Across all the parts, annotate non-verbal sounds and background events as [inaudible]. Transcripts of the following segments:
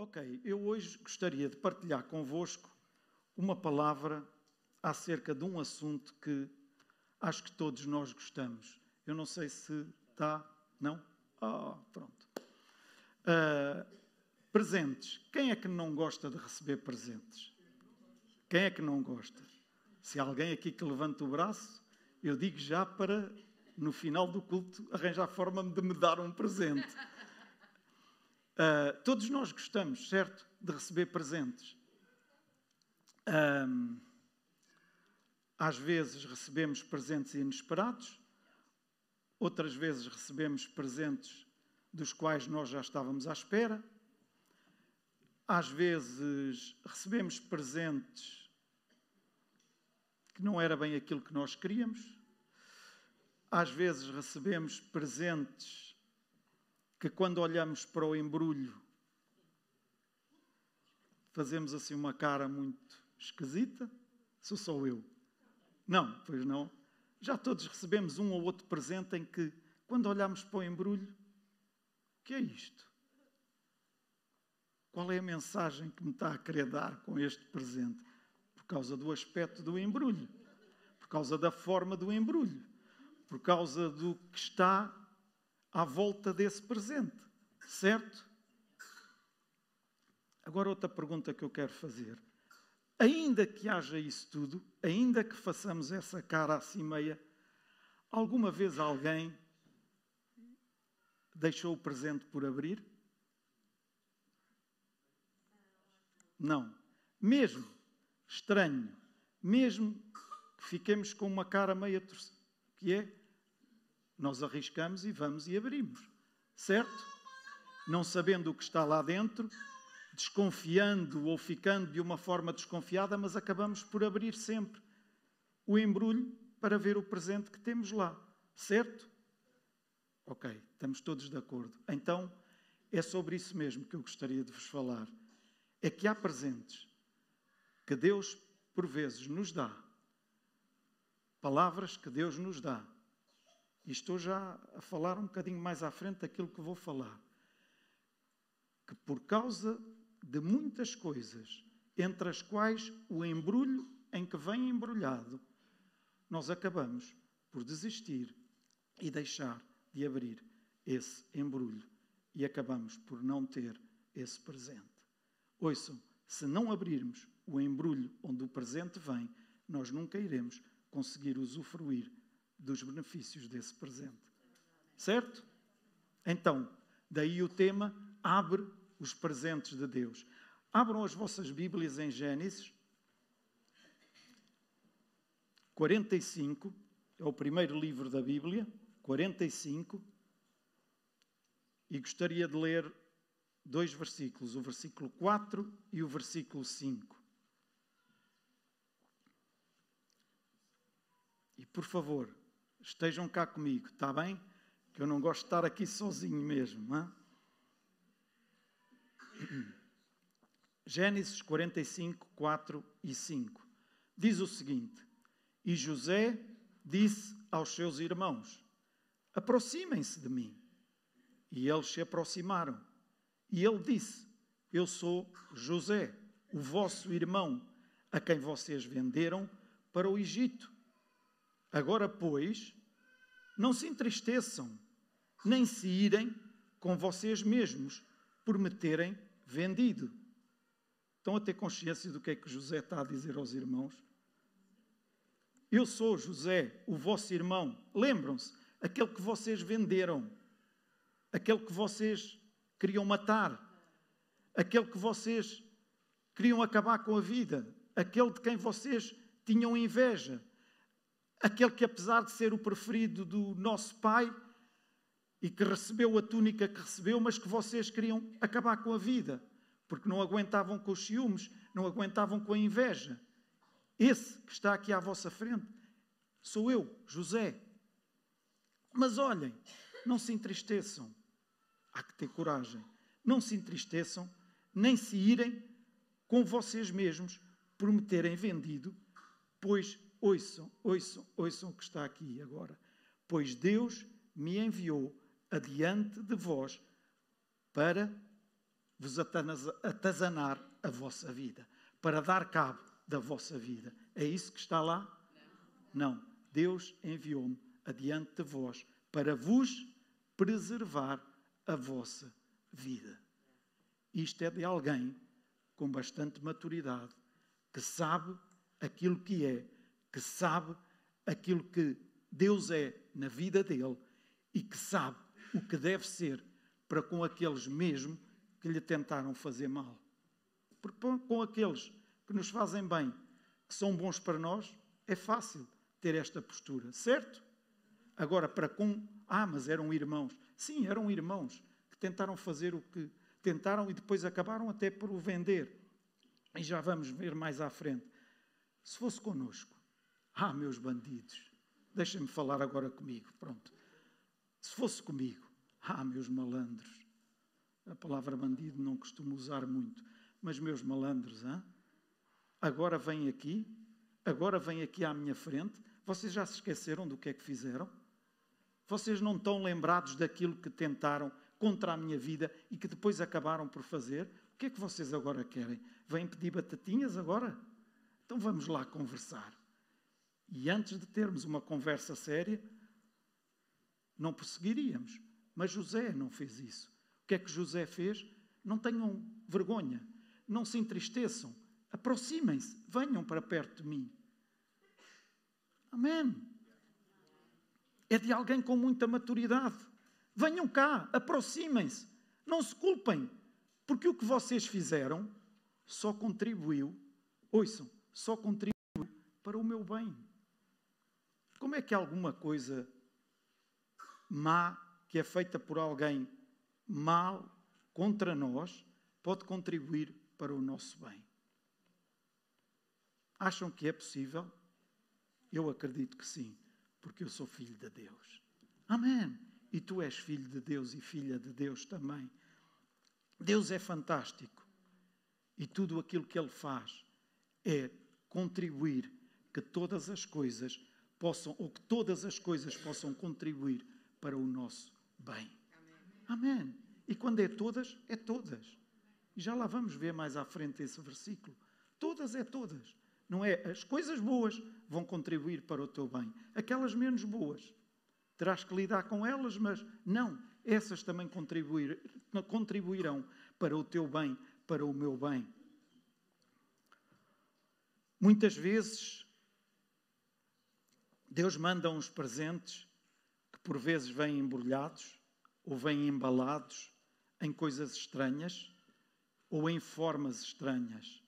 Ok, eu hoje gostaria de partilhar convosco uma palavra acerca de um assunto que acho que todos nós gostamos. Eu não sei se está. Não? Ah, oh, pronto. Uh, presentes. Quem é que não gosta de receber presentes? Quem é que não gosta? Se há alguém aqui que levanta o braço, eu digo já para, no final do culto, arranjar forma de me dar um presente. Uh, todos nós gostamos, certo? De receber presentes. Um, às vezes recebemos presentes inesperados, outras vezes recebemos presentes dos quais nós já estávamos à espera. Às vezes recebemos presentes que não era bem aquilo que nós queríamos. Às vezes recebemos presentes que quando olhamos para o embrulho fazemos assim uma cara muito esquisita? Sou só eu? Não, pois não. Já todos recebemos um ou outro presente em que, quando olhamos para o embrulho, o que é isto? Qual é a mensagem que me está a querer dar com este presente? Por causa do aspecto do embrulho, por causa da forma do embrulho, por causa do que está à volta desse presente, certo? Agora, outra pergunta que eu quero fazer. Ainda que haja isso tudo, ainda que façamos essa cara assim meia, alguma vez alguém deixou o presente por abrir? Não. Mesmo estranho, mesmo que fiquemos com uma cara meia torcida, que é nós arriscamos e vamos e abrimos. Certo? Não sabendo o que está lá dentro, desconfiando ou ficando de uma forma desconfiada, mas acabamos por abrir sempre o embrulho para ver o presente que temos lá. Certo? Ok, estamos todos de acordo. Então, é sobre isso mesmo que eu gostaria de vos falar. É que há presentes que Deus, por vezes, nos dá, palavras que Deus nos dá, e estou já a falar um bocadinho mais à frente daquilo que vou falar, que por causa de muitas coisas, entre as quais o embrulho em que vem embrulhado, nós acabamos por desistir e deixar de abrir esse embrulho e acabamos por não ter esse presente. Ouçam, se não abrirmos o embrulho onde o presente vem, nós nunca iremos conseguir usufruir dos benefícios desse presente. Certo? Então, daí o tema abre os presentes de Deus. Abram as vossas Bíblias em Gênesis 45, é o primeiro livro da Bíblia, 45, e gostaria de ler dois versículos, o versículo 4 e o versículo 5. E por favor, estejam cá comigo, está bem? Que eu não gosto de estar aqui sozinho mesmo. Hein? [clears throat] Gênesis 45, 4 e 5 diz o seguinte: E José disse aos seus irmãos: Aproximem-se de mim. E eles se aproximaram. E ele disse: Eu sou José, o vosso irmão, a quem vocês venderam para o Egito. Agora, pois, não se entristeçam, nem se irem com vocês mesmos por me terem vendido. Estão a ter consciência do que é que José está a dizer aos irmãos? Eu sou José, o vosso irmão. Lembram-se, aquele que vocês venderam, aquele que vocês queriam matar, aquele que vocês queriam acabar com a vida, aquele de quem vocês tinham inveja, aquele que, apesar de ser o preferido do nosso pai e que recebeu a túnica que recebeu, mas que vocês queriam acabar com a vida, porque não aguentavam com os ciúmes, não aguentavam com a inveja. Esse que está aqui à vossa frente sou eu, José. Mas olhem, não se entristeçam. Há que ter coragem. Não se entristeçam, nem se irem com vocês mesmos por me terem vendido, pois ouçam, ouçam, ouçam o que está aqui agora. Pois Deus me enviou adiante de vós para vos atazanar a vossa vida, para dar cabo da vossa vida. É isso que está lá? Não. Deus enviou-me adiante de vós para vos preservar a vossa vida. Isto é de alguém com bastante maturidade, que sabe aquilo que é, que sabe aquilo que Deus é na vida dele e que sabe o que deve ser para com aqueles mesmo que lhe tentaram fazer mal. Porque com aqueles que nos fazem bem, que são bons para nós, é fácil ter esta postura, certo? Agora, para com. Ah, mas eram irmãos. Sim, eram irmãos que tentaram fazer o que tentaram e depois acabaram até por o vender. E já vamos ver mais à frente. Se fosse conosco, ah, meus bandidos, deixem-me falar agora comigo, pronto. Se fosse comigo, ah, meus malandros, a palavra bandido não costumo usar muito, mas meus malandros, ah, agora vêm aqui, agora vêm aqui à minha frente, vocês já se esqueceram do que é que fizeram? Vocês não estão lembrados daquilo que tentaram contra a minha vida e que depois acabaram por fazer? O que é que vocês agora querem? Vêm pedir batatinhas agora? Então vamos lá conversar. E antes de termos uma conversa séria, não prosseguiríamos. Mas José não fez isso. O que é que José fez? Não tenham vergonha, não se entristeçam, aproximem-se, venham para perto de mim. Amém. É de alguém com muita maturidade. Venham cá, aproximem-se, não se culpem, porque o que vocês fizeram só contribuiu, ouçam, só contribuiu para o meu bem. Como é que alguma coisa má que é feita por alguém mal contra nós pode contribuir para o nosso bem? Acham que é possível? Eu acredito que sim, porque eu sou filho de Deus. Amém. E tu és filho de Deus e filha de Deus também. Deus é fantástico. E tudo aquilo que Ele faz é contribuir que todas as coisas possam, ou que todas as coisas possam contribuir para o nosso bem. Amém. Amém. E quando é todas, é todas. E já lá vamos ver mais à frente esse versículo. Todas é todas. Não é as coisas boas vão contribuir para o teu bem. Aquelas menos boas, terás que lidar com elas, mas não, essas também contribuir, contribuirão para o teu bem, para o meu bem. Muitas vezes, Deus manda uns presentes que por vezes vêm embrulhados ou vêm embalados em coisas estranhas ou em formas estranhas.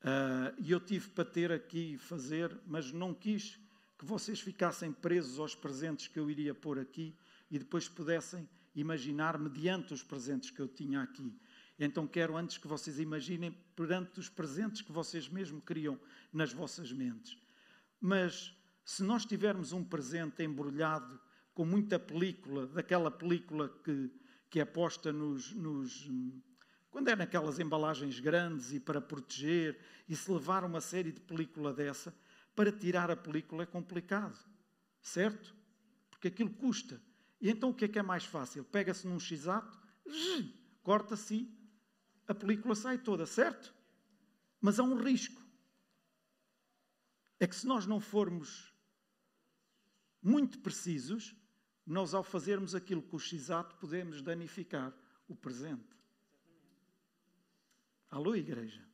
Uh, e eu tive para ter aqui e fazer, mas não quis que vocês ficassem presos aos presentes que eu iria pôr aqui e depois pudessem imaginar mediante os presentes que eu tinha aqui. Então quero antes que vocês imaginem perante os presentes que vocês mesmo criam nas vossas mentes. Mas se nós tivermos um presente embrulhado com muita película, daquela película que, que é posta nos, nos quando é naquelas embalagens grandes e para proteger, e se levar uma série de película dessa, para tirar a película é complicado, certo? Porque aquilo custa. E então o que é que é mais fácil? Pega-se num x-ato, corta-se, a película sai toda, certo? Mas há um risco. É que se nós não formos muito precisos, nós ao fazermos aquilo com o x-ato podemos danificar o presente. Alô, igreja?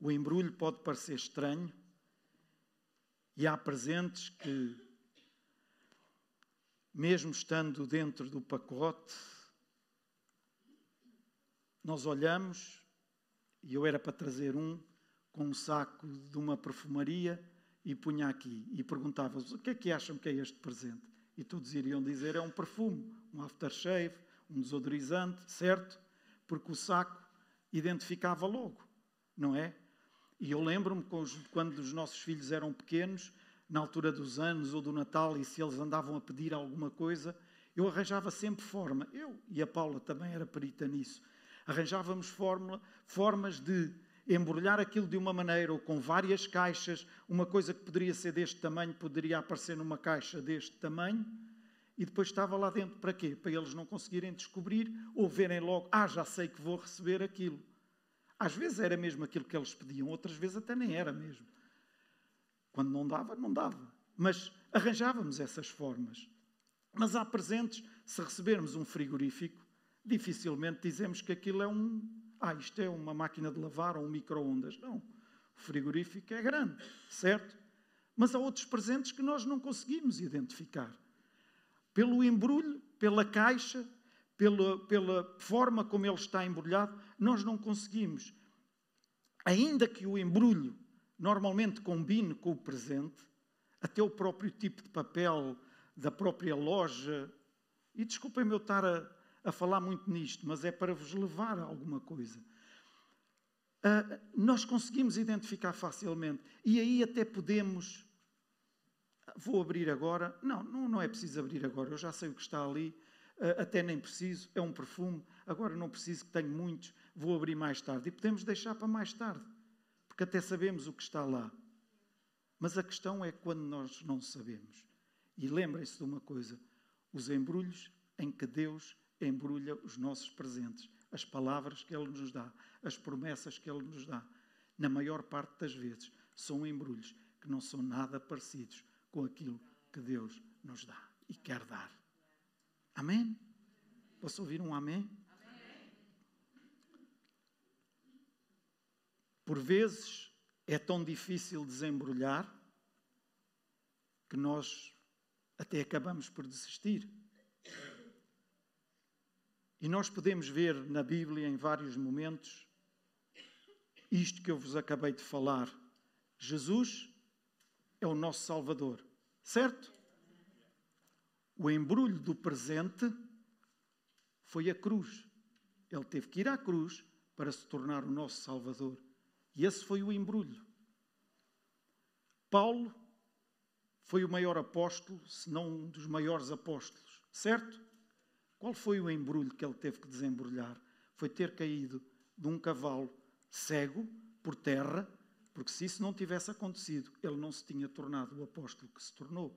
O embrulho pode parecer estranho e há presentes que, mesmo estando dentro do pacote, nós olhamos, e eu era para trazer um, com um saco de uma perfumaria e punha aqui e perguntava-vos o que é que acham que é este presente? E todos iriam dizer é um perfume, um aftershave, um desodorizante, certo? porque o saco identificava logo, não é? E eu lembro-me quando os nossos filhos eram pequenos, na altura dos anos ou do Natal, e se eles andavam a pedir alguma coisa, eu arranjava sempre forma. Eu e a Paula também era perita nisso. Arranjávamos fórmula, formas de embrulhar aquilo de uma maneira ou com várias caixas. Uma coisa que poderia ser deste tamanho poderia aparecer numa caixa deste tamanho e depois estava lá dentro para quê? Para eles não conseguirem descobrir ou verem logo, ah, já sei que vou receber aquilo. Às vezes era mesmo aquilo que eles pediam, outras vezes até nem era mesmo. Quando não dava, não dava. Mas arranjávamos essas formas. Mas há presentes, se recebermos um frigorífico, dificilmente dizemos que aquilo é um. Ah, isto é uma máquina de lavar ou um micro-ondas. Não. O frigorífico é grande, certo? Mas há outros presentes que nós não conseguimos identificar. Pelo embrulho, pela caixa, pela, pela forma como ele está embrulhado, nós não conseguimos. Ainda que o embrulho normalmente combine com o presente, até o próprio tipo de papel da própria loja. E desculpem-me eu estar a, a, falar muito nisto, mas é para vos levar a alguma coisa. Uh, nós conseguimos identificar facilmente e aí até podemos. Vou abrir agora. Não, não, não é preciso abrir agora, eu já sei o que está ali, uh, até nem preciso, é um perfume. Agora não preciso que tenho muitos, vou abrir mais tarde. E podemos deixar para mais tarde, porque até sabemos o que está lá. Mas a questão é quando nós não sabemos. E lembrem-se de uma coisa: os embrulhos em que Deus embrulha os nossos presentes, as palavras que Ele nos dá, as promessas que Ele nos dá, na maior parte das vezes, são embrulhos que não são nada parecidos com aquilo que Deus nos dá e quer dar. Amém? Posso ouvir um amém? Por vezes é tão difícil desembrulhar que nós até acabamos por desistir. E nós podemos ver na Bíblia, em vários momentos, isto que eu vos acabei de falar. Jesus é o nosso Salvador, certo? O embrulho do presente foi a cruz. Ele teve que ir à cruz para se tornar o nosso Salvador. E esse foi o embrulho. Paulo foi o maior apóstolo, se não um dos maiores apóstolos, certo? Qual foi o embrulho que ele teve que desembrulhar? Foi ter caído de um cavalo cego por terra, porque se isso não tivesse acontecido, ele não se tinha tornado o apóstolo que se tornou.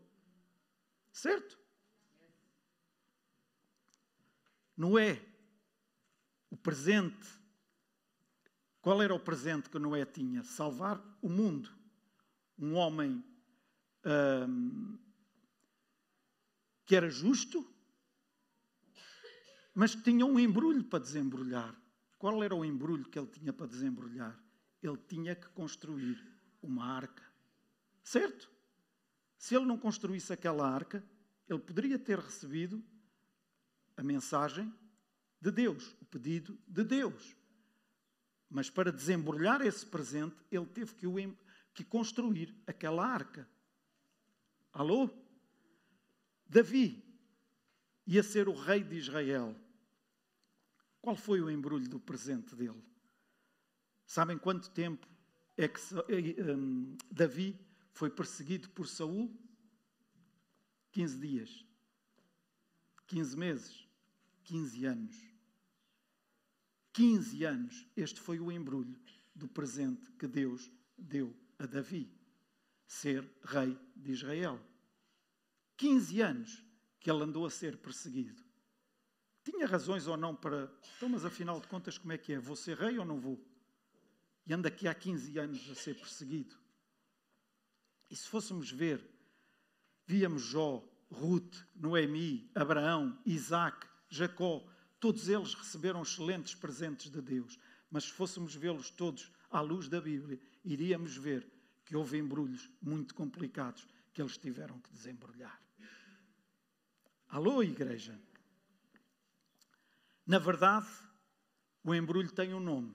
Certo? Noé, o presente. Qual era o presente que Noé tinha? Salvar o mundo. Um homem que era justo, mas que tinha um embrulho para desembrulhar. Qual era o embrulho que ele tinha para desembrulhar? Ele tinha que construir uma arca. Certo? Se ele não construísse aquela arca, ele poderia ter recebido a mensagem de Deus, o pedido de Deus. Mas para desembrulhar esse presente, ele teve que, o, que construir aquela arca. Alô? Davi ia ser o rei de Israel. Qual foi o embrulho do presente dele? Sabem quanto tempo é que um, Davi foi perseguido por Saul? 15 dias. 15 meses. 15 anos. 15 anos. Este foi o embrulho do presente que Deus deu a Davi ser rei de Israel. 15 anos que ele andou a ser perseguido. Tinha razões ou não para. Então, mas afinal de contas, como é que é? Vou ser rei ou não vou? E anda aqui há 15 anos a ser perseguido. E se fôssemos ver, víamos Jó, Ruth, Noemi, Abraão, Isaac, Jacó, todos eles receberam excelentes presentes de Deus. Mas se fôssemos vê-los todos à luz da Bíblia, iríamos ver que houve embrulhos muito complicados que eles tiveram que desembrulhar. Alô, igreja? Na verdade, o embrulho tem um nome.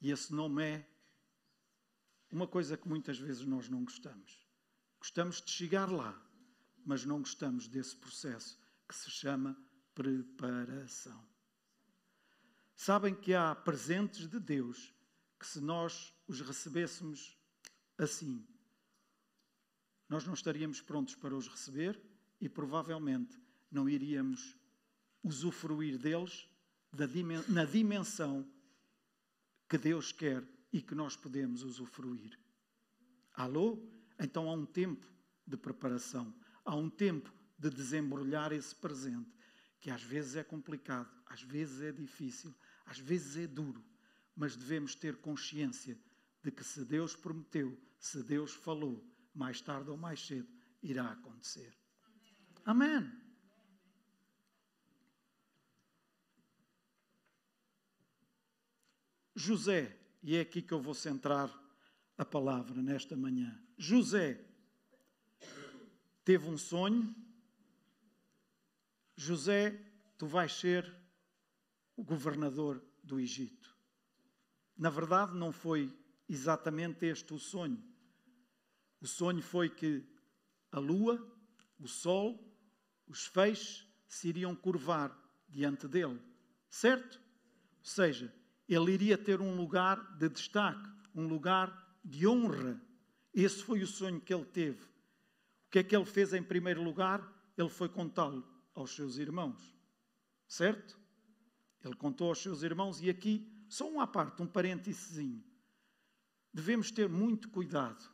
E esse nome é uma coisa que muitas vezes nós não gostamos. Gostamos de chegar lá, mas não gostamos desse processo que se chama preparação. Sabem que há presentes de Deus que se nós os recebêssemos assim, nós não estaríamos prontos para os receber e provavelmente não iríamos usufruir deles na dimensão que Deus quer e que nós podemos usufruir. Alô? Então há um tempo de preparação, há um tempo de desembrulhar esse presente, que às vezes é complicado, às vezes é difícil, às vezes é duro, mas devemos ter consciência de que se Deus prometeu, se Deus falou, mais tarde ou mais cedo irá acontecer. Amém. José, e é aqui que eu vou centrar a palavra nesta manhã. José teve um sonho. José, tu vais ser o governador do Egito. Na verdade, não foi exatamente este o sonho. O sonho foi que a lua, o sol, os feixes se iriam curvar diante dele, certo? Ou seja, ele iria ter um lugar de destaque, um lugar de honra. Esse foi o sonho que ele teve. O que é que ele fez em primeiro lugar? Ele foi contá-lo aos seus irmãos, certo? Ele contou aos seus irmãos, e aqui, só um à parte, um parênteses. Devemos ter muito cuidado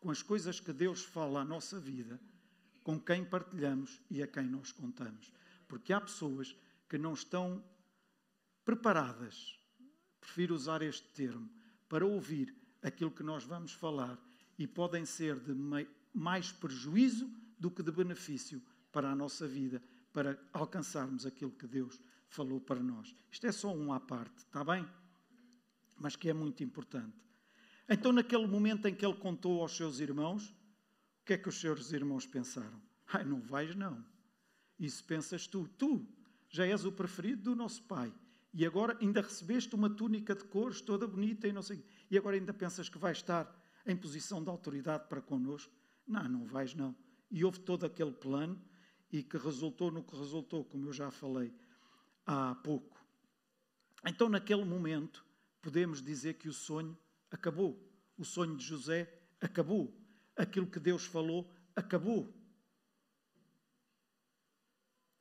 com as coisas que Deus fala à nossa vida, com quem partilhamos e a quem nós contamos. Porque há pessoas que não estão preparadas, prefiro usar este termo, para ouvir aquilo que nós vamos falar e podem ser de mais prejuízo do que de benefício para a nossa vida, para alcançarmos aquilo que Deus falou para nós. Isto é só um à parte, está bem? Mas que é muito importante. Então, naquele momento em que ele contou aos seus irmãos, que é que os seus irmãos pensaram? Ai, não vais não. Isso pensas tu. Tu já és o preferido do nosso pai. E agora ainda recebeste uma túnica de cores toda bonita e não sei. E agora ainda pensas que vais estar em posição de autoridade para connosco? Não, não vais não. E houve todo aquele plano e que resultou no que resultou, como eu já falei há pouco. Então, naquele momento, podemos dizer que o sonho acabou. O sonho de José acabou. Aquilo que Deus falou acabou.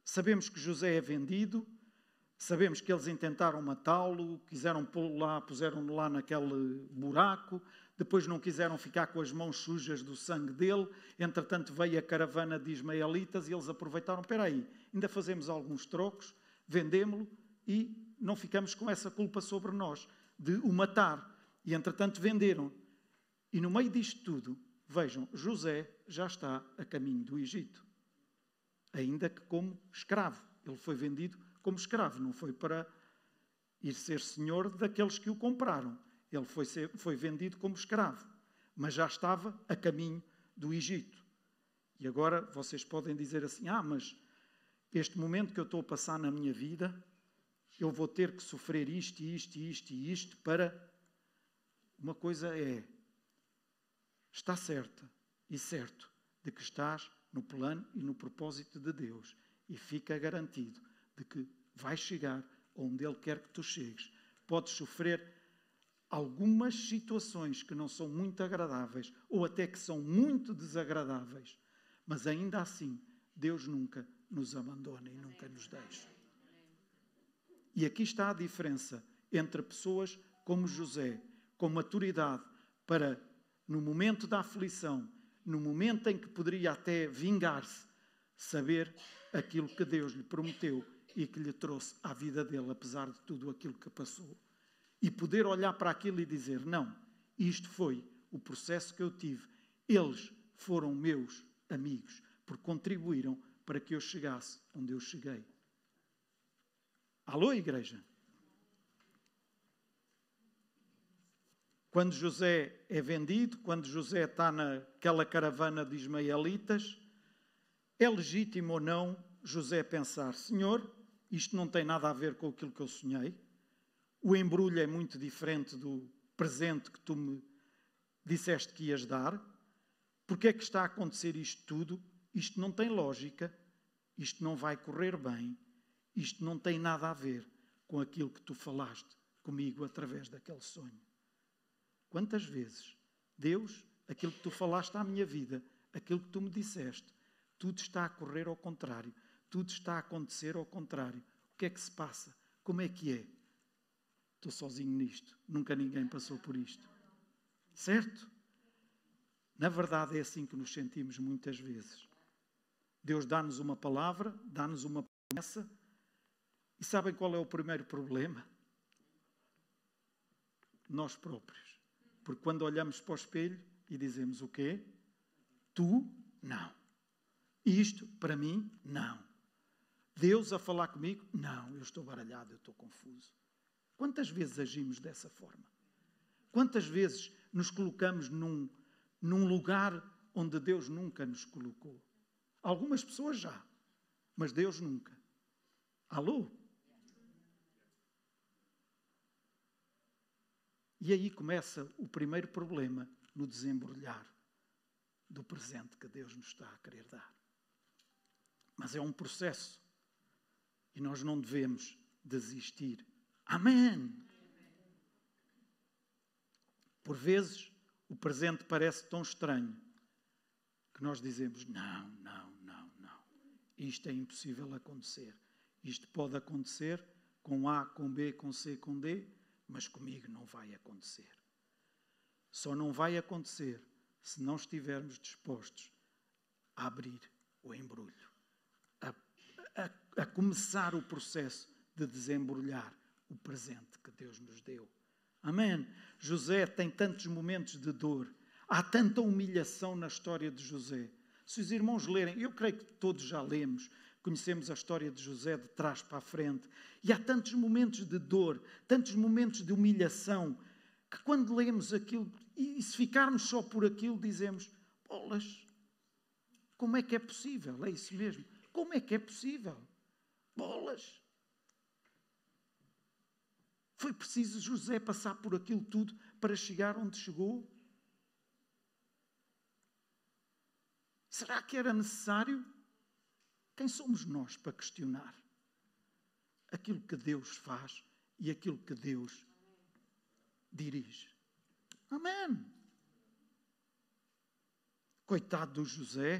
Sabemos que José é vendido, sabemos que eles intentaram matá-lo, quiseram pô-lo lá, puseram-no lá naquele buraco, depois não quiseram ficar com as mãos sujas do sangue dele. Entretanto, veio a caravana de ismaelitas e eles aproveitaram: espera aí, ainda fazemos alguns trocos, vendemos-lo e não ficamos com essa culpa sobre nós de o matar. E entretanto venderam. E no meio disto tudo, vejam, José já está a caminho do Egito. Ainda que como escravo. Ele foi vendido como escravo, não foi para ir ser senhor daqueles que o compraram. Ele foi, ser, foi vendido como escravo, mas já estava a caminho do Egito. E agora vocês podem dizer assim: ah, mas este momento que eu estou a passar na minha vida, eu vou ter que sofrer isto, isto, isto e isto para uma coisa é, está certa e certo de que estás no plano e no propósito de Deus e fica garantido de que vais chegar onde Ele quer que tu chegues. Podes sofrer algumas situações que não são muito agradáveis ou até que são muito desagradáveis, mas ainda assim Deus nunca nos abandona e nunca nos deixa. E aqui está a diferença entre pessoas como José, com maturidade para, no momento da aflição, no momento em que poderia até vingar-se, saber aquilo que Deus lhe prometeu e que lhe trouxe à vida dele, apesar de tudo aquilo que passou. E poder olhar para aquilo e dizer: Não, isto foi o processo que eu tive. Eles foram meus amigos, porque contribuíram para que eu chegasse onde eu cheguei. Alô, igreja? Quando José é vendido, quando José está naquela caravana de ismaelitas, é legítimo ou não José pensar: Senhor, isto não tem nada a ver com aquilo que eu sonhei. O embrulho é muito diferente do presente que tu me disseste que ias dar. Porque é que está a acontecer isto tudo? Isto não tem lógica, isto não vai correr bem, isto não tem nada a ver com aquilo que tu falaste comigo através daquele sonho. Quantas vezes, Deus, aquilo que tu falaste à minha vida, aquilo que tu me disseste, tudo está a correr ao contrário, tudo está a acontecer ao contrário. O que é que se passa? Como é que é? Estou sozinho nisto, nunca ninguém passou por isto. Certo? Na verdade, é assim que nos sentimos muitas vezes. Deus dá-nos uma palavra, dá-nos uma promessa. E sabem qual é o primeiro problema? Nós próprios. Porque quando olhamos para o espelho e dizemos o quê? Tu, não. Isto, para mim, não. Deus a falar comigo, não. Eu estou baralhado, eu estou confuso. Quantas vezes agimos dessa forma? Quantas vezes nos colocamos num, num lugar onde Deus nunca nos colocou? Algumas pessoas já, mas Deus nunca. Alô? E aí começa o primeiro problema no desembrulhar do presente que Deus nos está a querer dar. Mas é um processo e nós não devemos desistir. Amém! Por vezes o presente parece tão estranho que nós dizemos: não, não, não, não. Isto é impossível acontecer. Isto pode acontecer com A, com B, com C, com D, mas comigo não vai acontecer. Só não vai acontecer se não estivermos dispostos a abrir o embrulho, a, a, a começar o processo de desembrulhar o presente que Deus nos deu. Amém. José tem tantos momentos de dor, há tanta humilhação na história de José. Se os irmãos lerem, eu creio que todos já lemos, conhecemos a história de José de trás para a frente, e há tantos momentos de dor, tantos momentos de humilhação, que quando lemos aquilo, e se ficarmos só por aquilo, dizemos: bolas, como é que é possível? É isso mesmo. Como é que é possível? Bolas. Foi preciso José passar por aquilo tudo para chegar onde chegou? Será que era necessário? Quem somos nós para questionar aquilo que Deus faz e aquilo que Deus dirige? Amém. Coitado do José,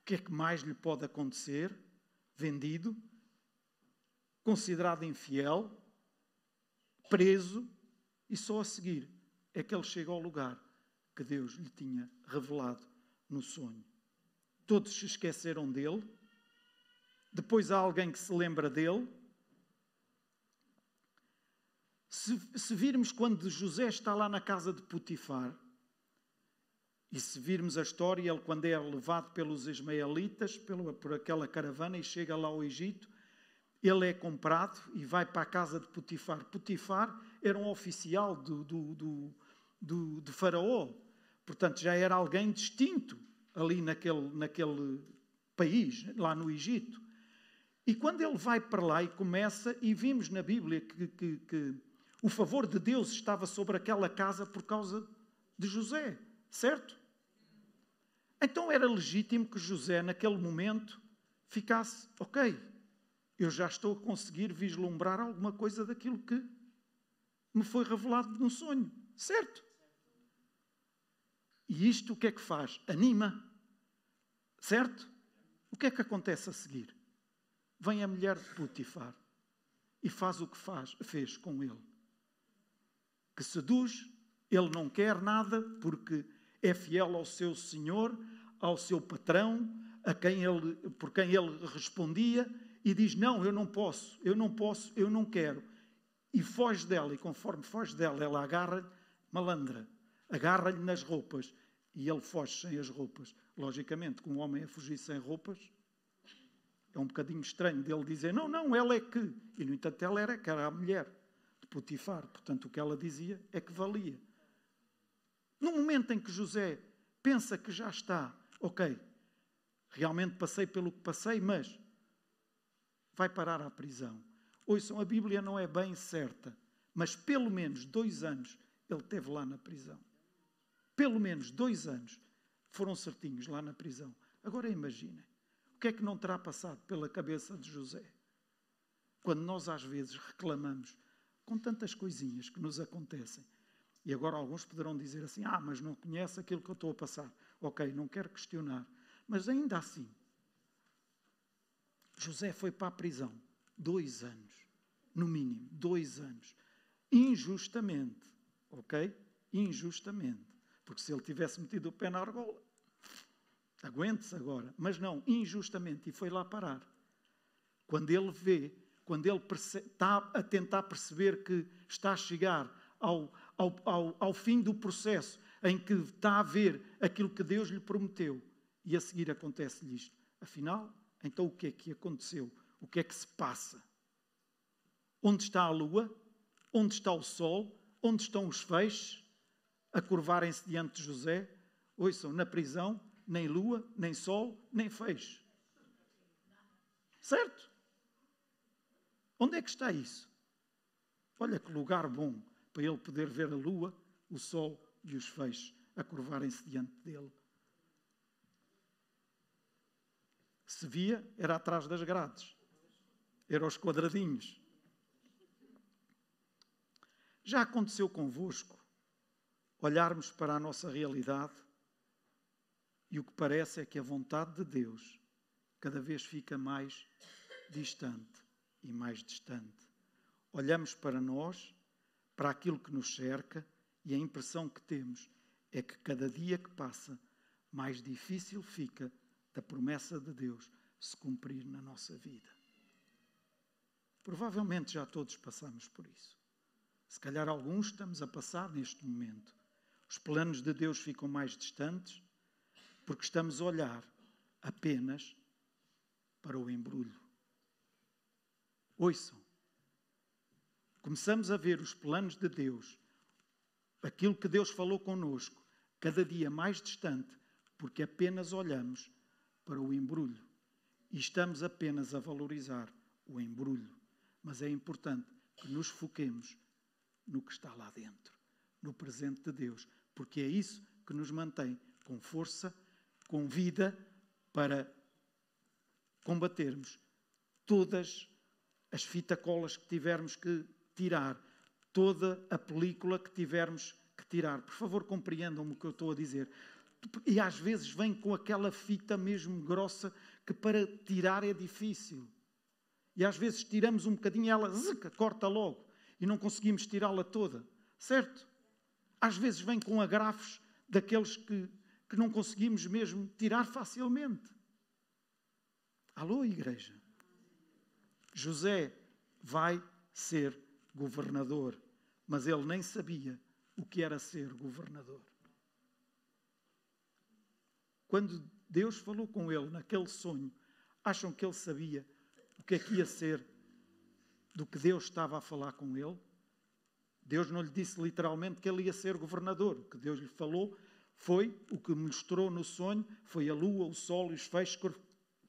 o que é que mais lhe pode acontecer? Vendido, considerado infiel, preso, e só a seguir é que ele chega ao lugar que Deus lhe tinha revelado no sonho. Todos se esqueceram dele, depois há alguém que se lembra dele. Se, se virmos quando José está lá na casa de Potifar, e se virmos a história, ele quando é levado pelos ismaelitas, pelo, por aquela caravana e chega lá ao Egito, ele é comprado e vai para a casa de Potifar. Potifar era um oficial do, do, do, do, de Faraó, portanto já era alguém distinto ali naquele, naquele país, lá no Egito. E quando ele vai para lá e começa, e vimos na Bíblia que, que, que o favor de Deus estava sobre aquela casa por causa de José, certo? Então era legítimo que José, naquele momento, ficasse, ok, eu já estou a conseguir vislumbrar alguma coisa daquilo que me foi revelado no sonho. Certo? E isto o que é que faz? Anima. Certo? O que é que acontece a seguir? Vem a mulher de Putifar e faz o que faz, fez com ele. Que seduz, ele não quer nada porque é fiel ao seu senhor, ao seu patrão, a quem ele, por quem ele respondia e diz: Não, eu não posso, eu não posso, eu não quero. E foge dela, e conforme foge dela, ela agarra-lhe, malandra, agarra-lhe nas roupas e ele foge sem as roupas. Logicamente, com um homem a fugir sem roupas, é um bocadinho estranho dele dizer: Não, não, ela é que. E no entanto, ela era que era a mulher de Potifar. Portanto, o que ela dizia é que valia. No momento em que José pensa que já está, ok, realmente passei pelo que passei, mas vai parar à prisão. Ouçam, a Bíblia não é bem certa, mas pelo menos dois anos ele teve lá na prisão. Pelo menos dois anos foram certinhos lá na prisão. Agora imaginem, que é que não terá passado pela cabeça de José? Quando nós às vezes reclamamos com tantas coisinhas que nos acontecem. E agora alguns poderão dizer assim: ah, mas não conhece aquilo que eu estou a passar. Ok, não quero questionar. Mas ainda assim, José foi para a prisão dois anos, no mínimo, dois anos, injustamente, ok? Injustamente. Porque se ele tivesse metido o pé na argola, Aguente-se agora. Mas não, injustamente. E foi lá parar. Quando ele vê, quando ele está a tentar perceber que está a chegar ao, ao, ao, ao fim do processo, em que está a ver aquilo que Deus lhe prometeu, e a seguir acontece-lhe isto. Afinal, então o que é que aconteceu? O que é que se passa? Onde está a lua? Onde está o sol? Onde estão os feixes a curvarem-se diante de José? Ouçam, na prisão, nem lua, nem sol, nem feixe. Certo? Onde é que está isso? Olha que lugar bom para ele poder ver a lua, o sol e os feixes a curvarem-se diante dele. Se via, era atrás das grades, era aos quadradinhos. Já aconteceu convosco olharmos para a nossa realidade e o que parece é que a vontade de Deus cada vez fica mais distante e mais distante. Olhamos para nós, para aquilo que nos cerca e a impressão que temos é que cada dia que passa, mais difícil fica da promessa de Deus se cumprir na nossa vida. Provavelmente já todos passamos por isso. Se calhar alguns estamos a passar neste momento. Os planos de Deus ficam mais distantes porque estamos a olhar apenas para o embrulho. Ouçam. Começamos a ver os planos de Deus, aquilo que Deus falou conosco, cada dia mais distante, porque apenas olhamos para o embrulho e estamos apenas a valorizar o embrulho. Mas é importante que nos foquemos no que está lá dentro, no presente de Deus, porque é isso que nos mantém com força, com vida, para combatermos todas as fitacolas que tivermos que tirar, toda a película que tivermos que tirar. Por favor, compreendam-me o que eu estou a dizer. E às vezes vem com aquela fita mesmo grossa que para tirar é difícil. E às vezes tiramos um bocadinho e ela zica, corta logo e não conseguimos tirá-la toda, certo? Às vezes vem com agrafos daqueles que, que não conseguimos mesmo tirar facilmente. Alô, igreja? José vai ser governador, mas ele nem sabia o que era ser governador. Quando Deus falou com ele naquele sonho, acham que ele sabia o que é que ia ser do que Deus estava a falar com ele. Deus não lhe disse literalmente que ele ia ser governador. O que Deus lhe falou foi o que mostrou no sonho, foi a lua, o sol e os feixes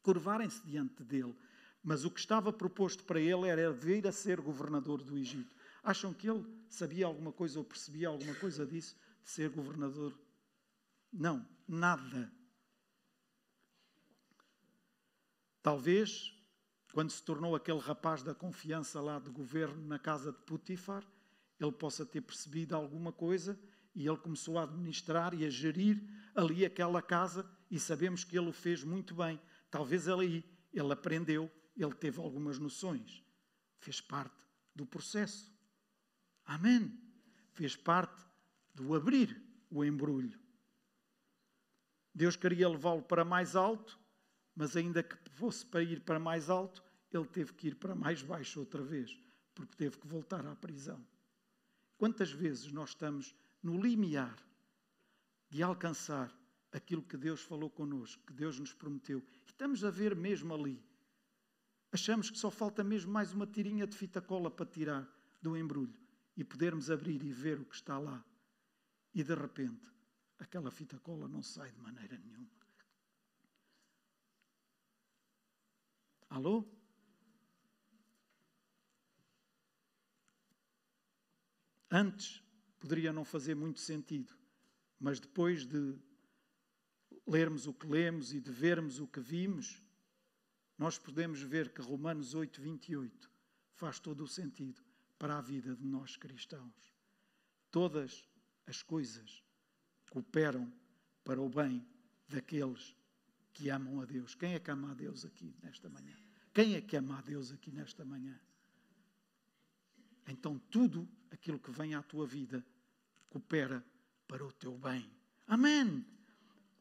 curvarem-se diante dele. Mas o que estava proposto para ele era vir a ser governador do Egito. Acham que ele sabia alguma coisa ou percebia alguma coisa disso, de ser governador? Não, nada. Talvez quando se tornou aquele rapaz da confiança lá do governo na casa de Putifar, ele possa ter percebido alguma coisa e ele começou a administrar e a gerir ali aquela casa e sabemos que ele o fez muito bem. Talvez ali ele aprendeu, ele teve algumas noções, fez parte do processo. Amém. Fez parte do abrir o embrulho. Deus queria levá-lo para mais alto, mas ainda que fosse para ir para mais alto, ele teve que ir para mais baixo outra vez, porque teve que voltar à prisão. Quantas vezes nós estamos no limiar de alcançar aquilo que Deus falou connosco, que Deus nos prometeu, e estamos a ver mesmo ali. Achamos que só falta mesmo mais uma tirinha de fita cola para tirar do embrulho e podermos abrir e ver o que está lá. E de repente, aquela fita cola não sai de maneira nenhuma. Alô? Antes poderia não fazer muito sentido, mas depois de lermos o que lemos e de vermos o que vimos, nós podemos ver que Romanos 8, 28 faz todo o sentido para a vida de nós cristãos. Todas as coisas cooperam para o bem daqueles que amam a Deus. Quem é que ama a Deus aqui nesta manhã? Quem é que ama a Deus aqui nesta manhã? Então tudo aquilo que vem à tua vida coopera para o teu bem. Amém.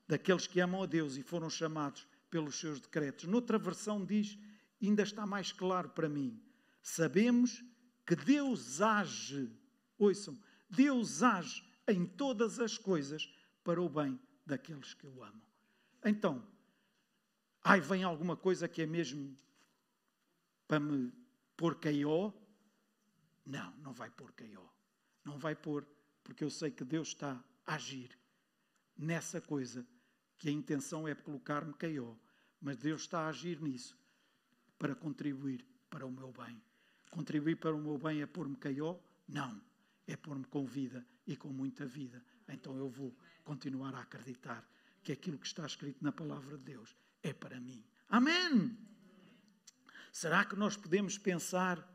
daqueles que amam a Deus e foram chamados pelos seus decretos. Noutra versão diz, ainda está mais claro para mim, sabemos que Deus age, ouçam, Deus age em todas as coisas para o bem daqueles que o amam. Então, ai, vem alguma coisa que é mesmo para me pôr KO? Não, não vai pôr KO. Não vai pôr, porque eu sei que Deus está a agir nessa coisa que a intenção é colocar-me KO. Mas Deus está a agir nisso para contribuir para o meu bem. Contribuir para o meu bem é pôr-me KO? Não. É pôr-me com vida e com muita vida. Então eu vou continuar a acreditar que aquilo que está escrito na palavra de Deus é para mim. Amém! Será que nós podemos pensar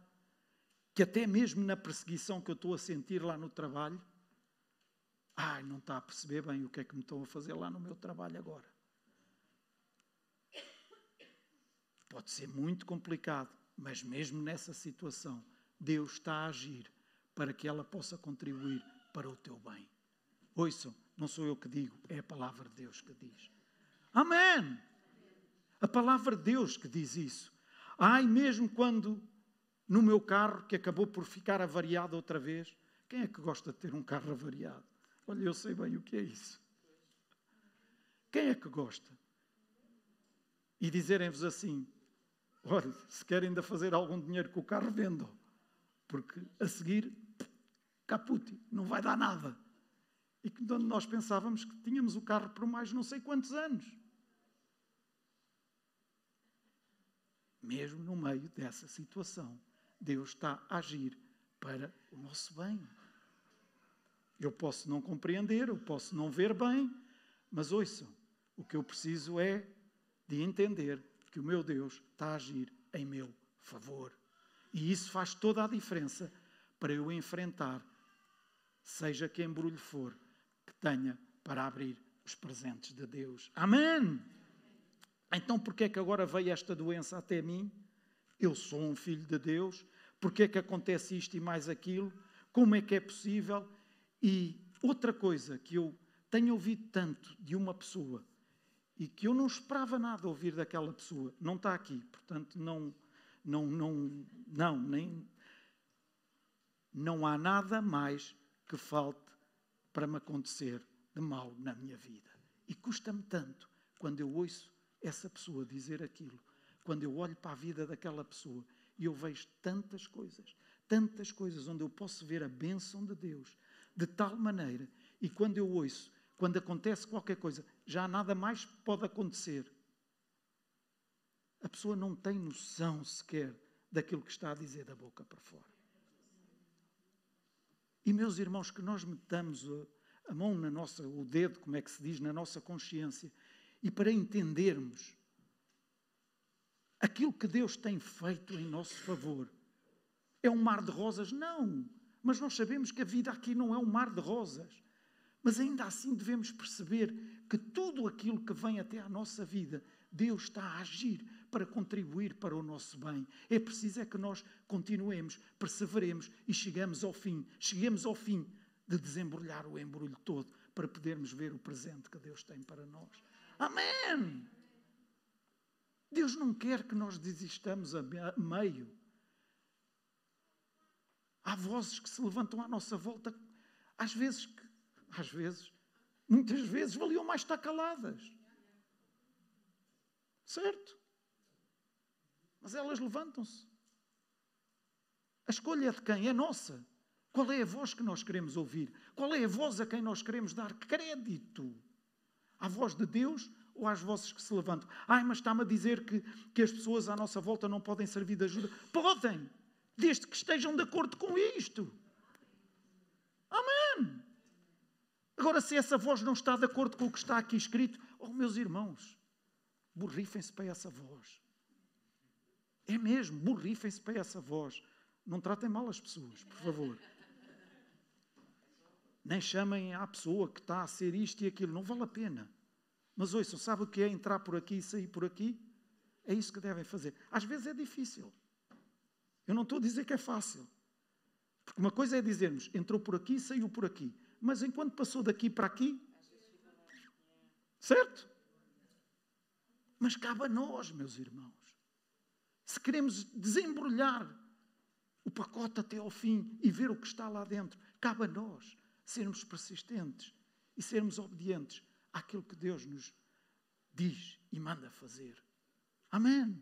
que até mesmo na perseguição que eu estou a sentir lá no trabalho, ai, não está a perceber bem o que é que me estão a fazer lá no meu trabalho agora? Pode ser muito complicado, mas mesmo nessa situação, Deus está a agir para que ela possa contribuir para o teu bem. Ouçam, não sou eu que digo, é a palavra de Deus que diz. Amém! A palavra de Deus que diz isso. Ai, mesmo quando no meu carro, que acabou por ficar avariado outra vez, quem é que gosta de ter um carro avariado? Olha, eu sei bem o que é isso. Quem é que gosta? E dizerem-vos assim: olha, se querem ainda fazer algum dinheiro com o carro, vendam. Porque a seguir, capute, não vai dar nada. E quando nós pensávamos que tínhamos o carro por mais não sei quantos anos. mesmo no meio dessa situação, Deus está a agir para o nosso bem. Eu posso não compreender, eu posso não ver bem, mas ouçam, o que eu preciso é de entender que o meu Deus está a agir em meu favor. E isso faz toda a diferença para eu enfrentar, seja que embrulho for, que tenha para abrir os presentes de Deus. Amém! Então, por que é que agora veio esta doença até mim? Eu sou um filho de Deus. Por que é que acontece isto e mais aquilo? Como é que é possível? E outra coisa que eu tenho ouvido tanto de uma pessoa e que eu não esperava nada ouvir daquela pessoa, não está aqui, portanto não, não, não, não, nem não há nada mais que falte para me acontecer de mal na minha vida. E custa-me tanto quando eu ouço essa pessoa dizer aquilo, quando eu olho para a vida daquela pessoa e eu vejo tantas coisas, tantas coisas onde eu posso ver a bênção de Deus, de tal maneira, e quando eu ouço, quando acontece qualquer coisa, já nada mais pode acontecer. A pessoa não tem noção sequer daquilo que está a dizer da boca para fora. E meus irmãos, que nós metamos a, mão na nossa, o dedo, como é que se diz, na nossa consciência e para entendermos aquilo que Deus tem feito em nosso favor. É um mar de rosas? Não. Mas nós sabemos que a vida aqui não é um mar de rosas. Mas ainda assim devemos perceber que tudo aquilo que vem até à nossa vida, Deus está a agir para contribuir para o nosso bem. É preciso é que nós continuemos, perseveremos e chegamos ao fim. Cheguemos ao fim de desembrulhar o embrulho todo para podermos ver o presente que Deus tem para nós. Amém! Deus não quer que nós desistamos a meio. Há vozes que se levantam à nossa volta, às vezes, às vezes, muitas vezes valiam mais estar caladas. Certo? Mas elas levantam-se. A escolha é de quem? É nossa. Qual é a voz que nós queremos ouvir? Qual é a voz a quem nós queremos dar crédito? À voz de Deus ou às vozes que se levantam? Ai, mas está-me a dizer que, que as pessoas à nossa volta não podem servir de ajuda. Podem, desde que estejam de acordo com isto. Amém. Agora, se essa voz não está de acordo com o que está aqui escrito, oh, meus irmãos, borrifem-se para essa voz. É mesmo, borrifem-se para essa voz. Não tratem mal as pessoas, por favor. Nem chamem à pessoa que está a ser isto e aquilo. Não vale a pena. Mas ouçam, sabe o que é entrar por aqui e sair por aqui? É isso que devem fazer. Às vezes é difícil. Eu não estou a dizer que é fácil. Porque uma coisa é dizermos, entrou por aqui saiu por aqui. Mas enquanto passou daqui para aqui, Certo? Mas cabe a nós, meus irmãos. Se queremos desembrulhar o pacote até ao fim e ver o que está lá dentro, cabe a nós sermos persistentes e sermos obedientes àquilo que Deus nos diz e manda fazer. Amém.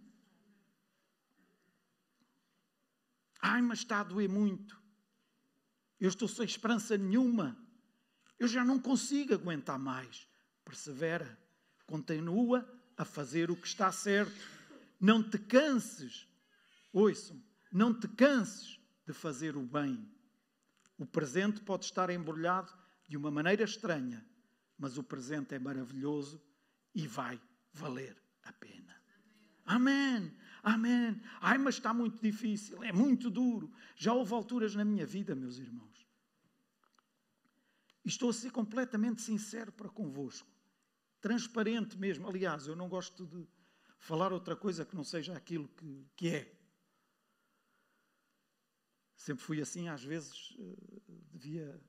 Ai, mas está a doer muito. Eu estou sem esperança nenhuma. Eu já não consigo aguentar mais. Persevera. Continua a fazer o que está certo. Não te canses. Ouçam, não te canses de fazer o bem. O presente pode estar embrulhado de uma maneira estranha, mas o presente é maravilhoso e vai valer a pena. Amém. Amém. Ai, mas está muito difícil, é muito duro. Já houve alturas na minha vida, meus irmãos. E estou a ser completamente sincero para convosco. Transparente mesmo. Aliás, eu não gosto de falar outra coisa que não seja aquilo que, que é. Sempre fui assim, às vezes eh, devia.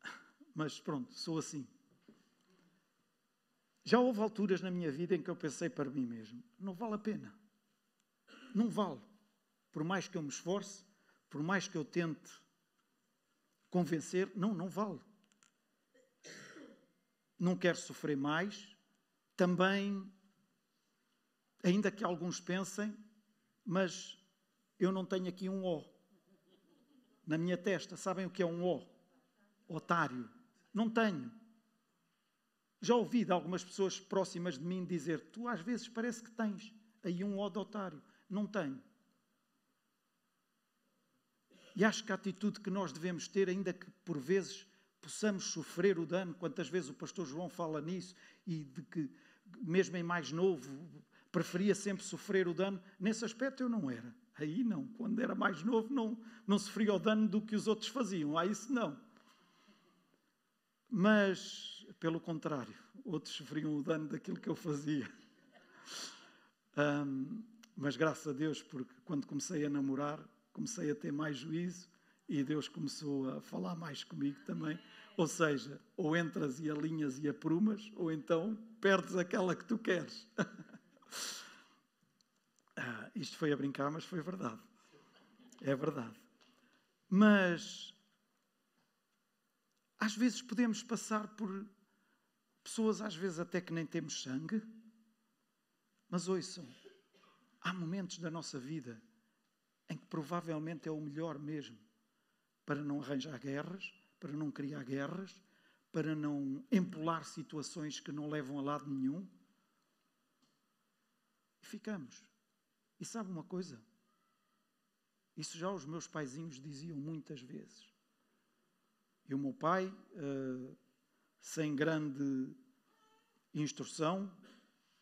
[laughs] Mas pronto, sou assim. Já houve alturas na minha vida em que eu pensei para mim mesmo: não vale a pena. Não vale. Por mais que eu me esforce, por mais que eu tente convencer, não, não vale. Não quero sofrer mais. Também, ainda que alguns pensem, mas eu não tenho aqui um O na minha testa. Sabem o que é um O? Otário. Não tenho. Já ouvi de algumas pessoas próximas de mim dizer: Tu às vezes parece que tens aí um O de otário. Não tenho. E acho que a atitude que nós devemos ter, ainda que por vezes possamos sofrer o dano, quantas vezes o pastor João fala nisso, e de que, mesmo em mais novo, preferia sempre sofrer o dano, nesse aspecto eu não era. Aí não, quando era mais novo não, não sofria o dano do que os outros faziam, aí isso não. Mas, pelo contrário, outros sofriam o dano daquilo que eu fazia. Um, mas graças a Deus, porque quando comecei a namorar, comecei a ter mais juízo e Deus começou a falar mais comigo também. Ou seja, ou entras e alinhas e aprumas, ou então perdes aquela que tu queres. [laughs] ah, isto foi a brincar, mas foi verdade. É verdade. Mas às vezes podemos passar por pessoas, às vezes até que nem temos sangue. Mas ouçam, há momentos da nossa vida em que provavelmente é o melhor mesmo para não arranjar guerras, para não criar guerras, para não empolar situações que não levam a lado nenhum. E ficamos. E sabe uma coisa? Isso já os meus paizinhos diziam muitas vezes. E o meu pai, uh, sem grande instrução,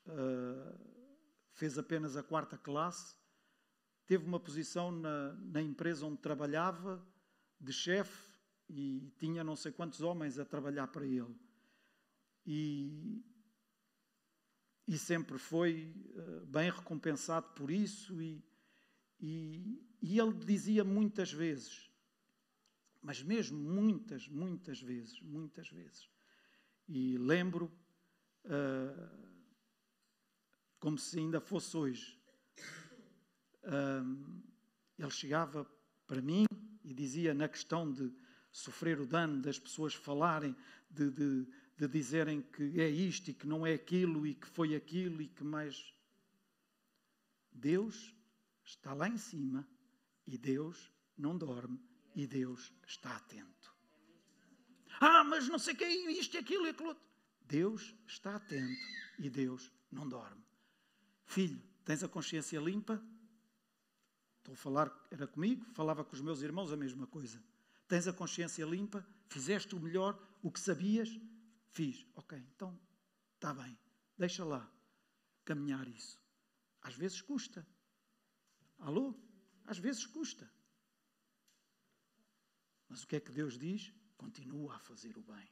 uh, fez apenas a quarta classe, teve uma posição na, na empresa onde trabalhava, de chefe, e tinha não sei quantos homens a trabalhar para ele. E, e sempre foi uh, bem recompensado por isso, e, e, e ele dizia muitas vezes, mas mesmo muitas, muitas vezes, muitas vezes. E lembro, uh, como se ainda fosse hoje, ele chegava para mim e dizia na questão de sofrer o dano das pessoas falarem, de, de, de dizerem que é isto e que não é aquilo e que foi aquilo e que mais. Deus está lá em cima e Deus não dorme e Deus está atento. Ah, mas não sei que é isto e aquilo e aquilo outro. Deus está atento e Deus não dorme. Filho, tens a consciência limpa? Estou a falar, era comigo, falava com os meus irmãos a mesma coisa. Tens a consciência limpa? Fizeste o melhor, o que sabias? Fiz. Ok, então está bem. Deixa lá caminhar isso. Às vezes custa. Alô? Às vezes custa. Mas o que é que Deus diz? Continua a fazer o bem.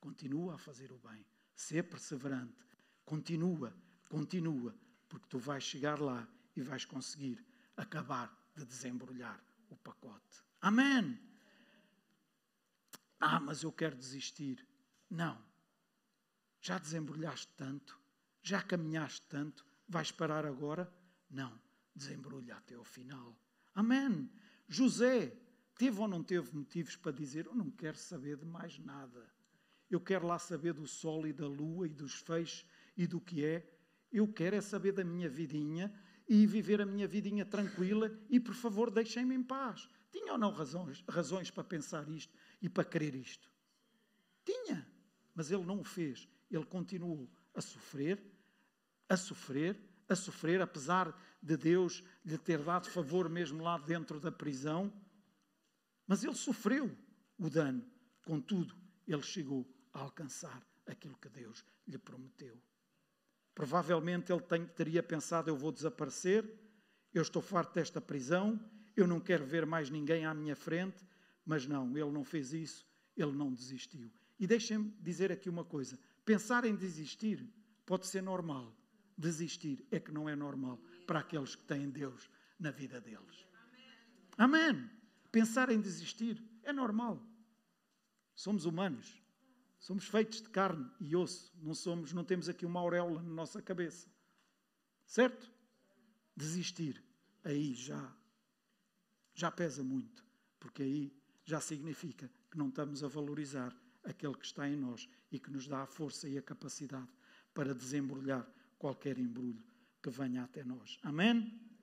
Continua a fazer o bem. Ser perseverante. Continua, continua, porque tu vais chegar lá e vais conseguir acabar de desembrulhar o pacote. Amém. Ah, mas eu quero desistir. Não. Já desembrulhaste tanto? Já caminhaste tanto? Vais parar agora? Não, desembrulha até ao final. Amém. José teve ou não teve motivos para dizer: Eu não quero saber de mais nada. Eu quero lá saber do sol e da lua e dos feixes e do que é. Eu quero é saber da minha vidinha e viver a minha vidinha tranquila e, por favor, deixem-me em paz. Tinha ou não razões, razões para pensar isto e para querer isto? Tinha, mas ele não o fez. Ele continuou a sofrer, a sofrer, a sofrer, apesar de Deus lhe ter dado favor mesmo lá dentro da prisão. Mas ele sofreu o dano. Contudo, ele chegou a alcançar aquilo que Deus lhe prometeu. Provavelmente ele tem, teria pensado: eu vou desaparecer, eu estou farto desta prisão, eu não quero ver mais ninguém à minha frente. Mas não, ele não fez isso, ele não desistiu. E deixem-me dizer aqui uma coisa: pensar em desistir pode ser normal, desistir é que não é normal para aqueles que têm Deus na vida deles. Amém. Pensar em desistir é normal. Somos humanos. Somos feitos de carne e osso. Não somos, não temos aqui uma auréola na nossa cabeça. Certo? Desistir aí já já pesa muito, porque aí já significa que não estamos a valorizar aquele que está em nós e que nos dá a força e a capacidade para desembrulhar qualquer embrulho que venha até nós. Amém?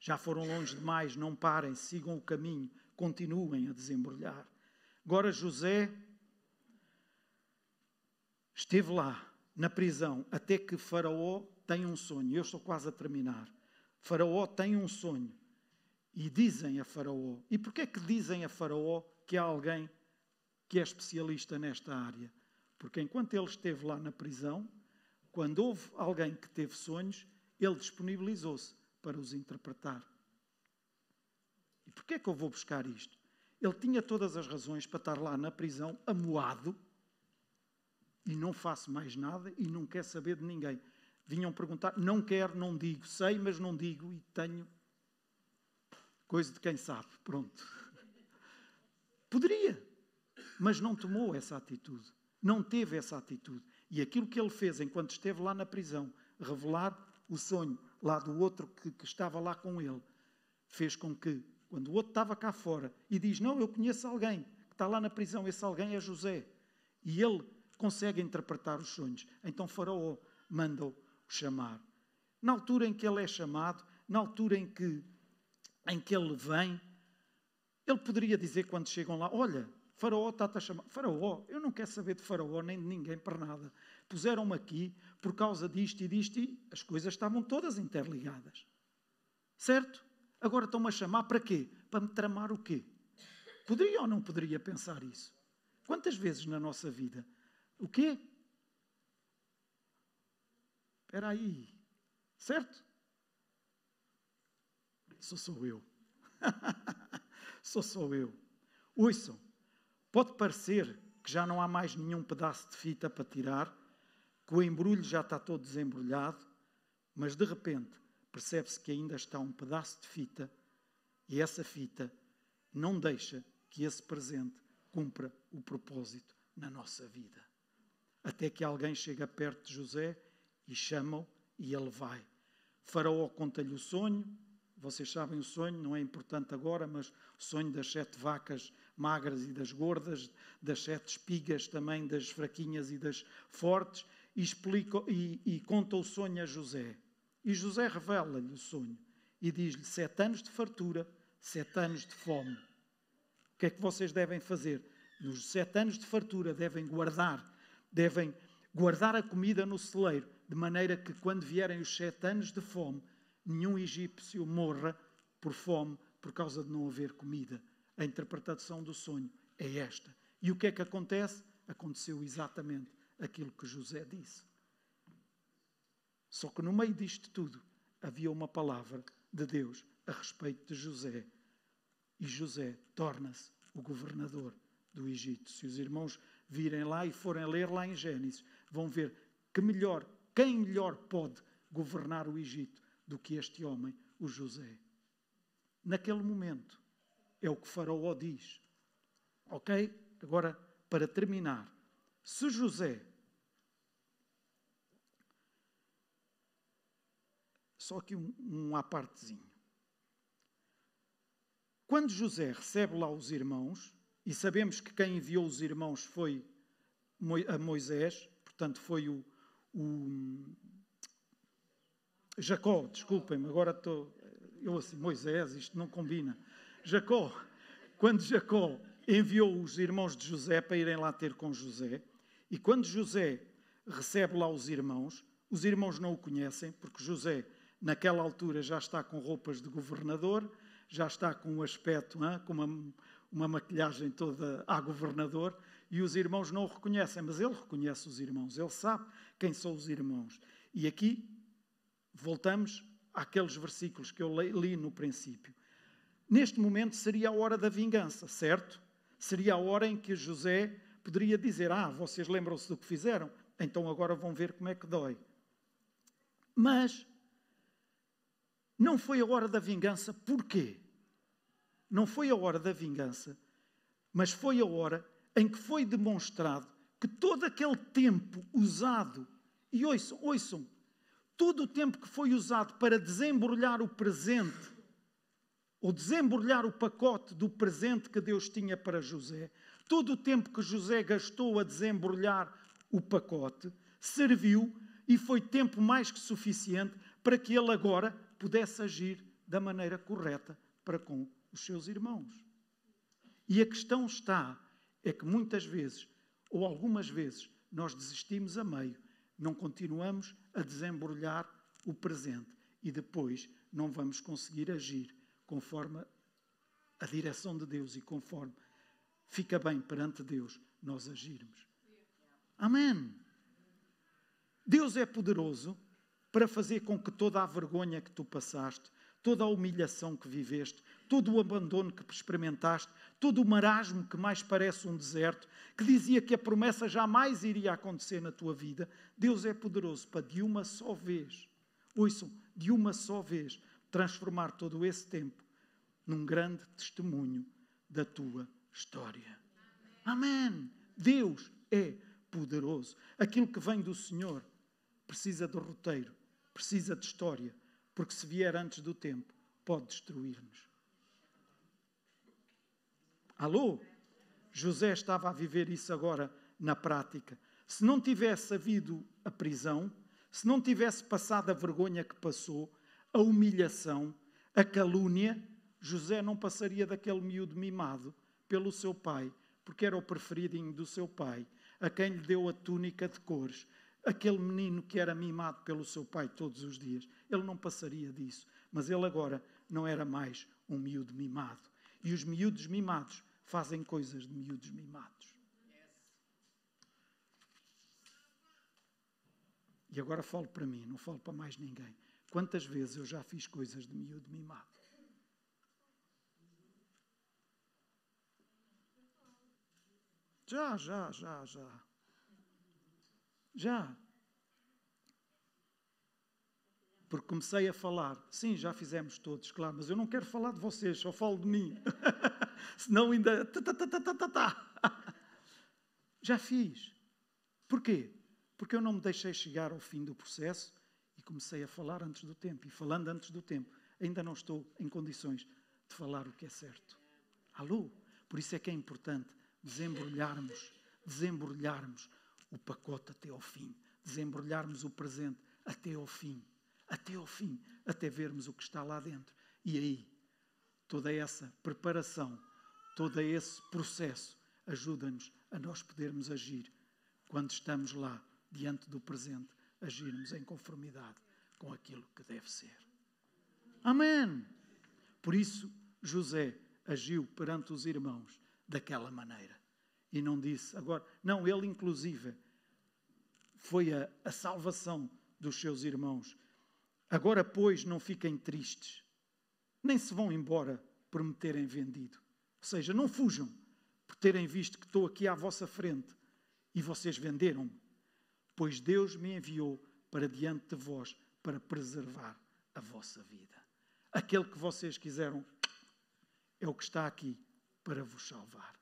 Já foram longe demais, não parem, sigam o caminho, continuem a desembrulhar. Agora José esteve lá, na prisão, até que Faraó tem um sonho. Eu estou quase a terminar. Faraó tem um sonho. E dizem a Faraó. E porquê que dizem a Faraó que há alguém que é especialista nesta área? Porque enquanto ele esteve lá na prisão, quando houve alguém que teve sonhos, ele disponibilizou-se para os interpretar. E porquê é que eu vou buscar isto? Ele tinha todas as razões para estar lá na prisão, amuado, e não faço mais nada e não quer saber de ninguém. Vinham perguntar, não quero, não digo, sei, mas não digo e tenho coisa de quem sabe, pronto. [laughs] Poderia, mas não tomou essa atitude, não teve essa atitude. E aquilo que ele fez enquanto esteve lá na prisão, revelar o sonho lá do outro que, que estava lá com ele, fez com que, quando o outro estava cá fora e diz: Não, eu conheço alguém que está lá na prisão, esse alguém é José, e ele consegue interpretar os sonhos, então Faraó manda-o chamar. Na altura em que ele é chamado, na altura em que, em que ele vem, ele poderia dizer quando chegam lá: Olha, Faraó está-te a chamar. Faraó, eu não quero saber de Faraó nem de ninguém para nada. Puseram-me aqui por causa disto e disto e as coisas estavam todas interligadas. Certo? Agora estão-me a chamar para quê? Para me tramar o quê? Poderia ou não poderia pensar isso? Quantas vezes na nossa vida? O quê? Espera aí. Certo? Sou sou eu. [laughs] sou sou eu. Ouçam. Pode parecer que já não há mais nenhum pedaço de fita para tirar, que o embrulho já está todo desembrulhado, mas de repente percebe-se que ainda está um pedaço de fita e essa fita não deixa que esse presente cumpra o propósito na nossa vida. Até que alguém chega perto de José e chama-o e ele vai. Faraó conta-lhe o sonho, vocês sabem o sonho, não é importante agora, mas o sonho das sete vacas magras e das gordas, das sete espigas também, das fraquinhas e das fortes, e, explica, e, e conta o sonho a José. E José revela-lhe o sonho e diz-lhe: sete anos de fartura, sete anos de fome. O que é que vocês devem fazer? Nos sete anos de fartura devem guardar, devem guardar a comida no celeiro, de maneira que quando vierem os sete anos de fome, nenhum egípcio morra por fome por causa de não haver comida. A interpretação do sonho é esta. E o que é que acontece? Aconteceu exatamente aquilo que José disse. Só que no meio disto tudo havia uma palavra de Deus a respeito de José. E José torna-se o governador do Egito. Se os irmãos virem lá e forem ler lá em Gênesis, vão ver que melhor, quem melhor pode governar o Egito do que este homem, o José. Naquele momento, é o que Faraó diz. Ok? Agora, para terminar, se José. Só aqui um, um à partezinho. Quando José recebe lá os irmãos, e sabemos que quem enviou os irmãos foi a Moisés, portanto foi o, o Jacó, desculpem-me, agora estou. Eu assim, Moisés, isto não combina. Jacó, quando Jacó enviou os irmãos de José para irem lá ter com José, e quando José recebe lá os irmãos, os irmãos não o conhecem, porque José, naquela altura, já está com roupas de governador, já está com um aspecto, hein, com uma, uma maquilhagem toda a governador, e os irmãos não o reconhecem, mas ele reconhece os irmãos, ele sabe quem são os irmãos. E aqui voltamos àqueles versículos que eu li no princípio. Neste momento seria a hora da vingança, certo? Seria a hora em que José poderia dizer: Ah, vocês lembram-se do que fizeram? Então agora vão ver como é que dói. Mas não foi a hora da vingança, porquê? Não foi a hora da vingança, mas foi a hora em que foi demonstrado que todo aquele tempo usado, e ouçam, ouçam, todo o tempo que foi usado para desembrulhar o presente, ou desembrulhar o pacote do presente que Deus tinha para José, todo o tempo que José gastou a desembrulhar o pacote, serviu e foi tempo mais que suficiente para que ele agora pudesse agir da maneira correta para com os seus irmãos. E a questão está é que muitas vezes, ou algumas vezes, nós desistimos a meio, não continuamos a desembrulhar o presente e depois não vamos conseguir agir conforme a direção de Deus e conforme fica bem perante Deus nós agirmos. Amém. Deus é poderoso para fazer com que toda a vergonha que tu passaste, toda a humilhação que viveste, todo o abandono que experimentaste, todo o marasmo que mais parece um deserto, que dizia que a promessa jamais iria acontecer na tua vida, Deus é poderoso para de uma só vez, ouçam, de uma só vez, transformar todo esse tempo num grande testemunho da tua história. Amém. Deus é poderoso. Aquilo que vem do Senhor precisa de roteiro, precisa de história, porque se vier antes do tempo, pode destruir-nos. Alô? José estava a viver isso agora na prática. Se não tivesse havido a prisão, se não tivesse passado a vergonha que passou, a humilhação, a calúnia, José não passaria daquele miúdo mimado pelo seu pai, porque era o preferidinho do seu pai, a quem lhe deu a túnica de cores, aquele menino que era mimado pelo seu pai todos os dias. Ele não passaria disso. Mas ele agora não era mais um miúdo mimado. E os miúdos mimados fazem coisas de miúdos mimados. E agora falo para mim, não falo para mais ninguém. Quantas vezes eu já fiz coisas de miúdo mimado? Já, já, já, já. Já. Porque comecei a falar. Sim, já fizemos todos, claro, mas eu não quero falar de vocês, só falo de mim. [laughs] Senão ainda. [laughs] Já fiz. Porquê? Porque eu não me deixei chegar ao fim do processo comecei a falar antes do tempo. E falando antes do tempo, ainda não estou em condições de falar o que é certo. Alô? Por isso é que é importante desembrulharmos, desembrulharmos o pacote até ao fim, desembrulharmos o presente até ao fim, até ao fim, até vermos o que está lá dentro. E aí, toda essa preparação, todo esse processo ajuda-nos a nós podermos agir quando estamos lá diante do presente, agirmos em conformidade com aquilo que deve ser. Amém. Por isso, José agiu perante os irmãos daquela maneira. E não disse, agora, não, ele inclusive foi a, a salvação dos seus irmãos. Agora, pois, não fiquem tristes, nem se vão embora por me terem vendido. Ou seja, não fujam por terem visto que estou aqui à vossa frente e vocês venderam-me, pois Deus me enviou para diante de vós para preservar a vossa vida. Aquele que vocês quiseram é o que está aqui para vos salvar,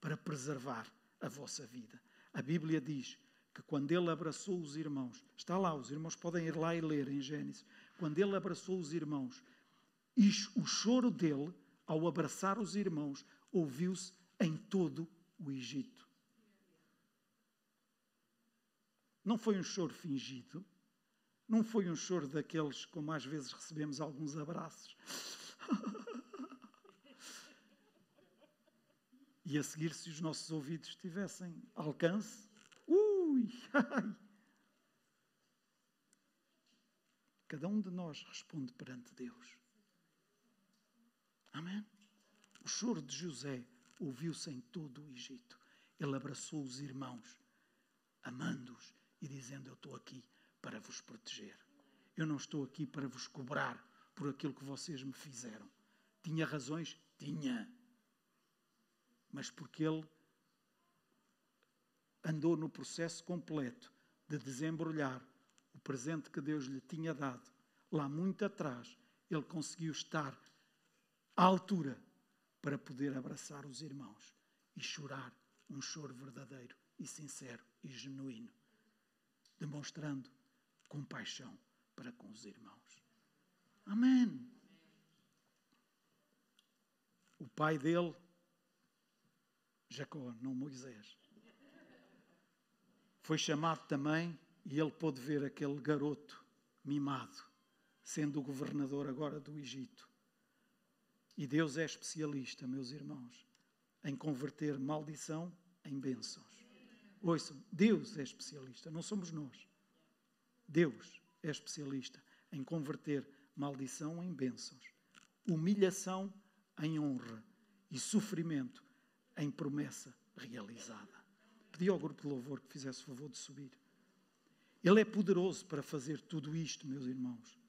para preservar a vossa vida. A Bíblia diz que quando ele abraçou os irmãos, está lá, os irmãos podem ir lá e ler em Gênesis, quando ele abraçou os irmãos, e o choro dele, ao abraçar os irmãos, ouviu-se em todo o Egito. Não foi um choro fingido, não foi um choro daqueles como às vezes recebemos alguns abraços. [laughs] e a seguir, se os nossos ouvidos tivessem alcance, ui, [laughs] ai. Cada um de nós responde perante Deus. Amém? O choro de José ouviu-se em todo o Egito. Ele abraçou os irmãos, amando-os e dizendo: Eu estou aqui para vos proteger. Eu não estou aqui para vos cobrar por aquilo que vocês me fizeram. Tinha razões? Tinha. Mas porque ele andou no processo completo de desembrulhar o presente que Deus lhe tinha dado, lá muito atrás, ele conseguiu estar à altura para poder abraçar os irmãos e chorar um choro verdadeiro e sincero e genuíno, demonstrando compaixão para com os irmãos. Amém. O pai dele, Jacó, não Moisés, foi chamado também e ele pôde ver aquele garoto mimado, sendo o governador agora do Egito e Deus é especialista, meus irmãos, em converter maldição em bênçãos. Ouçam, Deus é especialista, não somos nós. Deus é especialista em converter maldição em bênçãos, humilhação em honra e sofrimento em promessa realizada. Pedi ao grupo de louvor que fizesse o favor de subir. Ele é poderoso para fazer tudo isto, meus irmãos.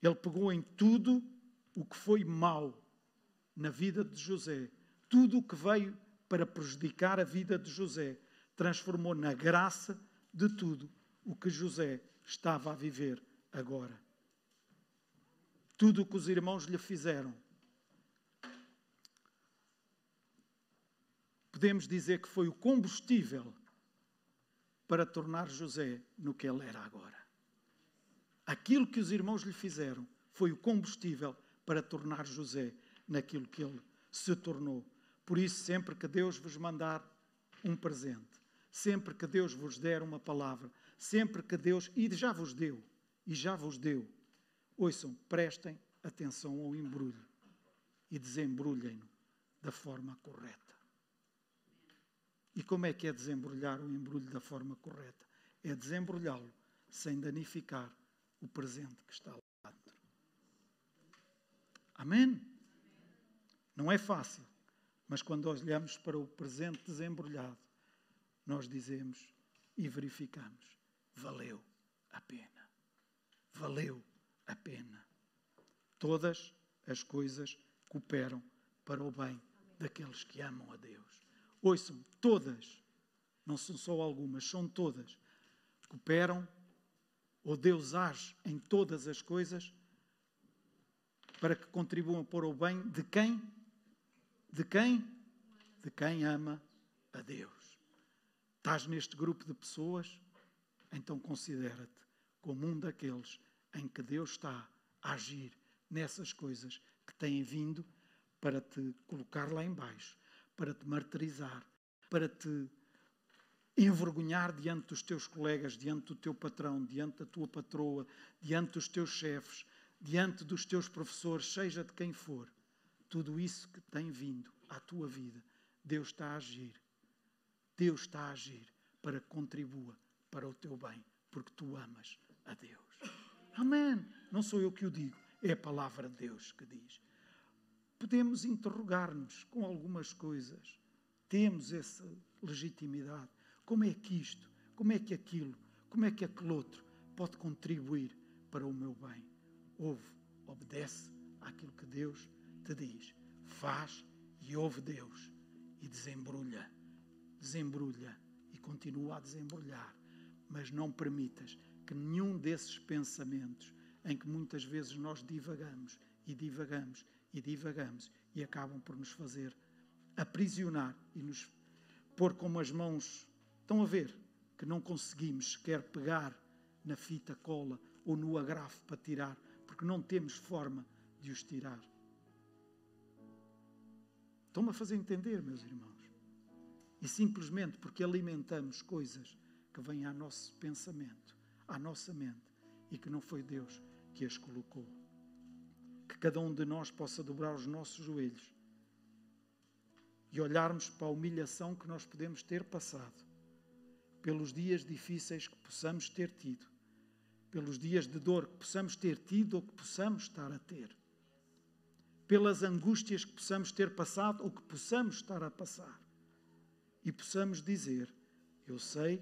Ele pegou em tudo o que foi mau na vida de José, tudo o que veio para prejudicar a vida de José, transformou na graça de tudo o que José estava a viver agora. Tudo o que os irmãos lhe fizeram. Podemos dizer que foi o combustível para tornar José no que ele era agora. Aquilo que os irmãos lhe fizeram foi o combustível para tornar José naquilo que ele se tornou. Por isso, sempre que Deus vos mandar um presente, sempre que Deus vos der uma palavra, sempre que Deus, e já vos deu, e já vos deu, ouçam, prestem atenção ao embrulho e desembrulhem-no da forma correta. E como é que é desembrulhar o embrulho da forma correta? É desembrulhá-lo sem danificar o presente que está lá dentro. Amém? Não é fácil, mas quando olhamos para o presente desembrulhado, nós dizemos e verificamos: valeu a pena. Valeu a pena. Todas as coisas cooperam para o bem daqueles que amam a Deus. Ouçam, todas, não são só algumas, são todas, cooperam ou Deus age em todas as coisas para que contribuam para o bem de quem? De quem? De quem ama a Deus. Estás neste grupo de pessoas? Então considera-te como um daqueles em que Deus está a agir nessas coisas que têm vindo para te colocar lá embaixo, para te martirizar, para te envergonhar diante dos teus colegas, diante do teu patrão, diante da tua patroa, diante dos teus chefes, diante dos teus professores, seja de quem for, tudo isso que tem vindo à tua vida, Deus está a agir. Deus está a agir para que contribua para o teu bem, porque tu amas a Deus. Amém. Não sou eu que o digo, é a palavra de Deus que diz. Podemos interrogar-nos com algumas coisas, temos essa legitimidade como é que isto, como é que aquilo, como é que aquele outro pode contribuir para o meu bem? Ouve, obedece àquilo que Deus te diz. Faz e ouve Deus e desembrulha, desembrulha e continua a desembrulhar. Mas não permitas que nenhum desses pensamentos em que muitas vezes nós divagamos e divagamos e divagamos e acabam por nos fazer aprisionar e nos pôr como as mãos Estão a ver que não conseguimos sequer pegar na fita cola ou no agrafo para tirar, porque não temos forma de os tirar. Estão-me a fazer entender, meus irmãos? E simplesmente porque alimentamos coisas que vêm ao nosso pensamento, à nossa mente, e que não foi Deus que as colocou. Que cada um de nós possa dobrar os nossos joelhos e olharmos para a humilhação que nós podemos ter passado, pelos dias difíceis que possamos ter tido, pelos dias de dor que possamos ter tido ou que possamos estar a ter, pelas angústias que possamos ter passado ou que possamos estar a passar, e possamos dizer: Eu sei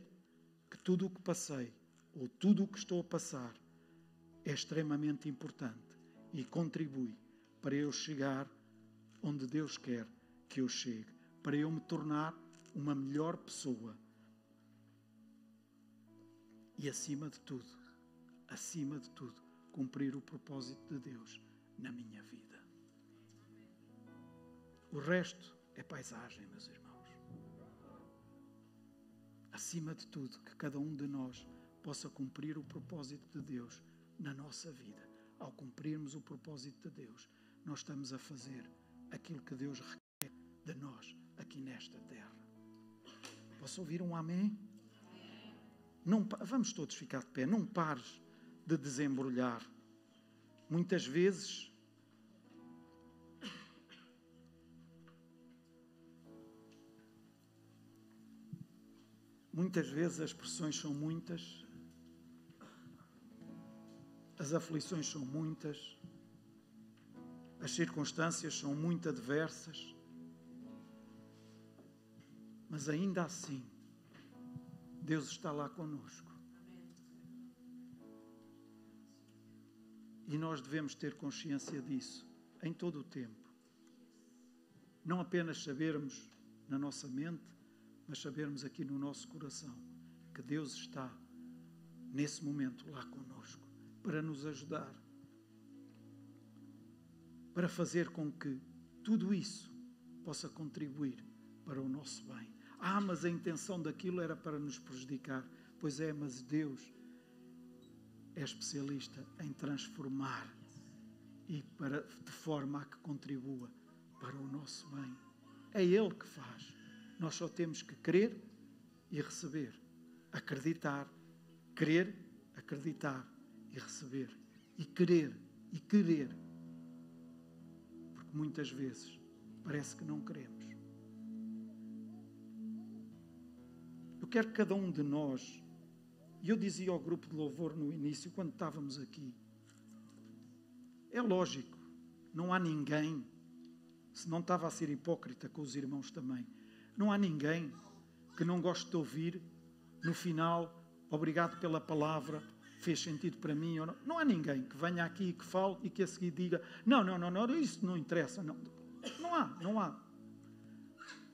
que tudo o que passei ou tudo o que estou a passar é extremamente importante e contribui para eu chegar onde Deus quer que eu chegue, para eu me tornar uma melhor pessoa. E acima de tudo, acima de tudo, cumprir o propósito de Deus na minha vida. O resto é paisagem, meus irmãos. Acima de tudo, que cada um de nós possa cumprir o propósito de Deus na nossa vida. Ao cumprirmos o propósito de Deus, nós estamos a fazer aquilo que Deus requer de nós aqui nesta terra. Posso ouvir um amém? Não, vamos todos ficar de pé. Não pares de desembrulhar. Muitas vezes Muitas vezes as pressões são muitas, as aflições são muitas, as circunstâncias são muito adversas, mas ainda assim, Deus está lá conosco. E nós devemos ter consciência disso em todo o tempo. Não apenas sabermos na nossa mente, mas sabermos aqui no nosso coração que Deus está nesse momento lá conosco para nos ajudar, para fazer com que tudo isso possa contribuir para o nosso bem. Ah, mas a intenção daquilo era para nos prejudicar. Pois é, mas Deus é especialista em transformar e para, de forma a que contribua para o nosso bem. É Ele que faz. Nós só temos que crer e receber, acreditar, crer, acreditar e receber, e querer e querer. Porque muitas vezes parece que não queremos. Eu quero que cada um de nós, e eu dizia ao grupo de louvor no início, quando estávamos aqui, é lógico, não há ninguém, se não estava a ser hipócrita com os irmãos também, não há ninguém que não goste de ouvir no final, obrigado pela palavra, fez sentido para mim. Ou não. não há ninguém que venha aqui, que fale e que a seguir diga: não, não, não, não, isso não interessa. Não, não há, não há.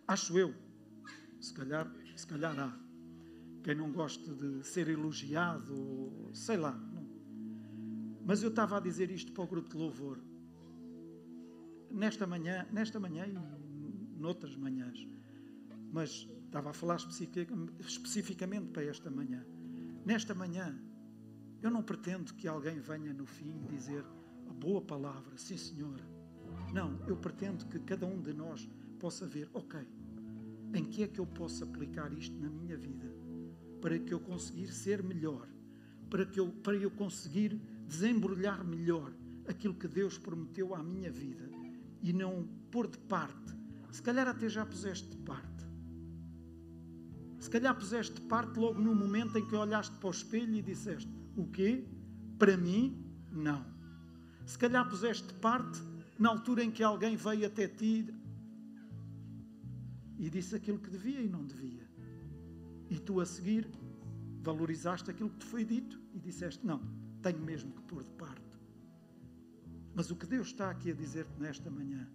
Acho eu. Se calhar, se calhar há. Quem não gosta de ser elogiado, sei lá. Não. Mas eu estava a dizer isto para o grupo de louvor. Nesta manhã, nesta manhã e noutras manhãs mas estava a falar especificamente para esta manhã. Nesta manhã, eu não pretendo que alguém venha no fim dizer a boa palavra, sim senhora. Não, eu pretendo que cada um de nós possa ver, ok, em que é que eu posso aplicar isto na minha vida para que eu conseguir ser melhor, para que eu, para eu conseguir desembrulhar melhor aquilo que Deus prometeu à minha vida e não pôr de parte. Se calhar até já puseste de parte se calhar puseste parte logo no momento em que olhaste para o espelho e disseste: O quê? Para mim, não. Se calhar puseste parte na altura em que alguém veio até ti e disse aquilo que devia e não devia. E tu a seguir valorizaste aquilo que te foi dito e disseste: Não, tenho mesmo que pôr de parte. Mas o que Deus está aqui a dizer-te nesta manhã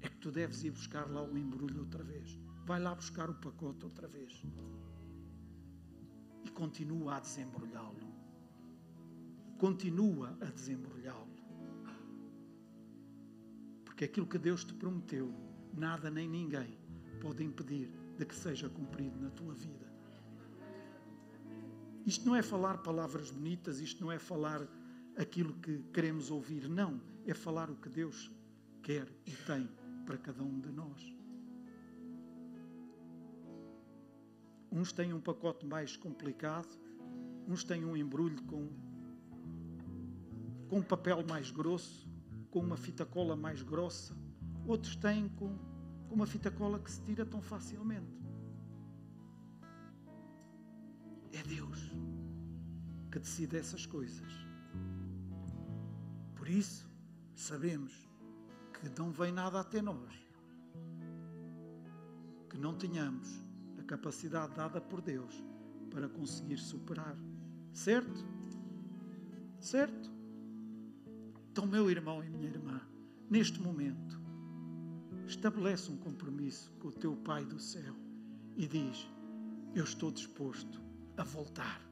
é que tu deves ir buscar lá o embrulho outra vez vai lá buscar o pacote outra vez e continua a desembrulhá-lo. Continua a desembrulhá-lo. Porque aquilo que Deus te prometeu, nada nem ninguém pode impedir de que seja cumprido na tua vida. Isto não é falar palavras bonitas, isto não é falar aquilo que queremos ouvir, não. É falar o que Deus quer e tem para cada um de nós. Uns têm um pacote mais complicado, uns têm um embrulho com, com papel mais grosso, com uma fita cola mais grossa, outros têm com, com uma fita cola que se tira tão facilmente. É Deus que decide essas coisas. Por isso, sabemos que não vem nada até nós, que não tenhamos capacidade dada por Deus para conseguir superar. Certo? Certo? Então, meu irmão e minha irmã, neste momento, estabelece um compromisso com o teu Pai do céu e diz: Eu estou disposto a voltar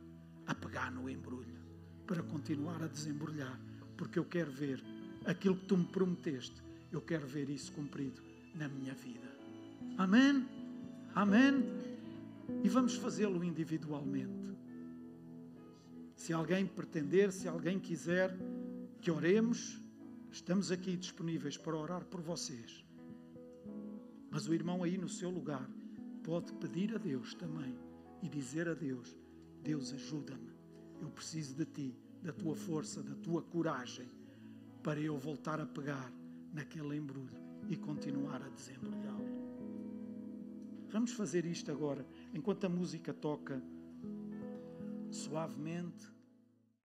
a pegar no embrulho para continuar a desembrulhar, porque eu quero ver aquilo que tu me prometeste, eu quero ver isso cumprido na minha vida. Amém? Amém? E vamos fazê-lo individualmente. Se alguém pretender, se alguém quiser que oremos, estamos aqui disponíveis para orar por vocês. Mas o irmão aí no seu lugar pode pedir a Deus também e dizer a Deus: Deus, ajuda-me. Eu preciso de ti, da tua força, da tua coragem, para eu voltar a pegar naquele embrulho e continuar a desembrulhá-lo. Vamos fazer isto agora, enquanto a música toca suavemente.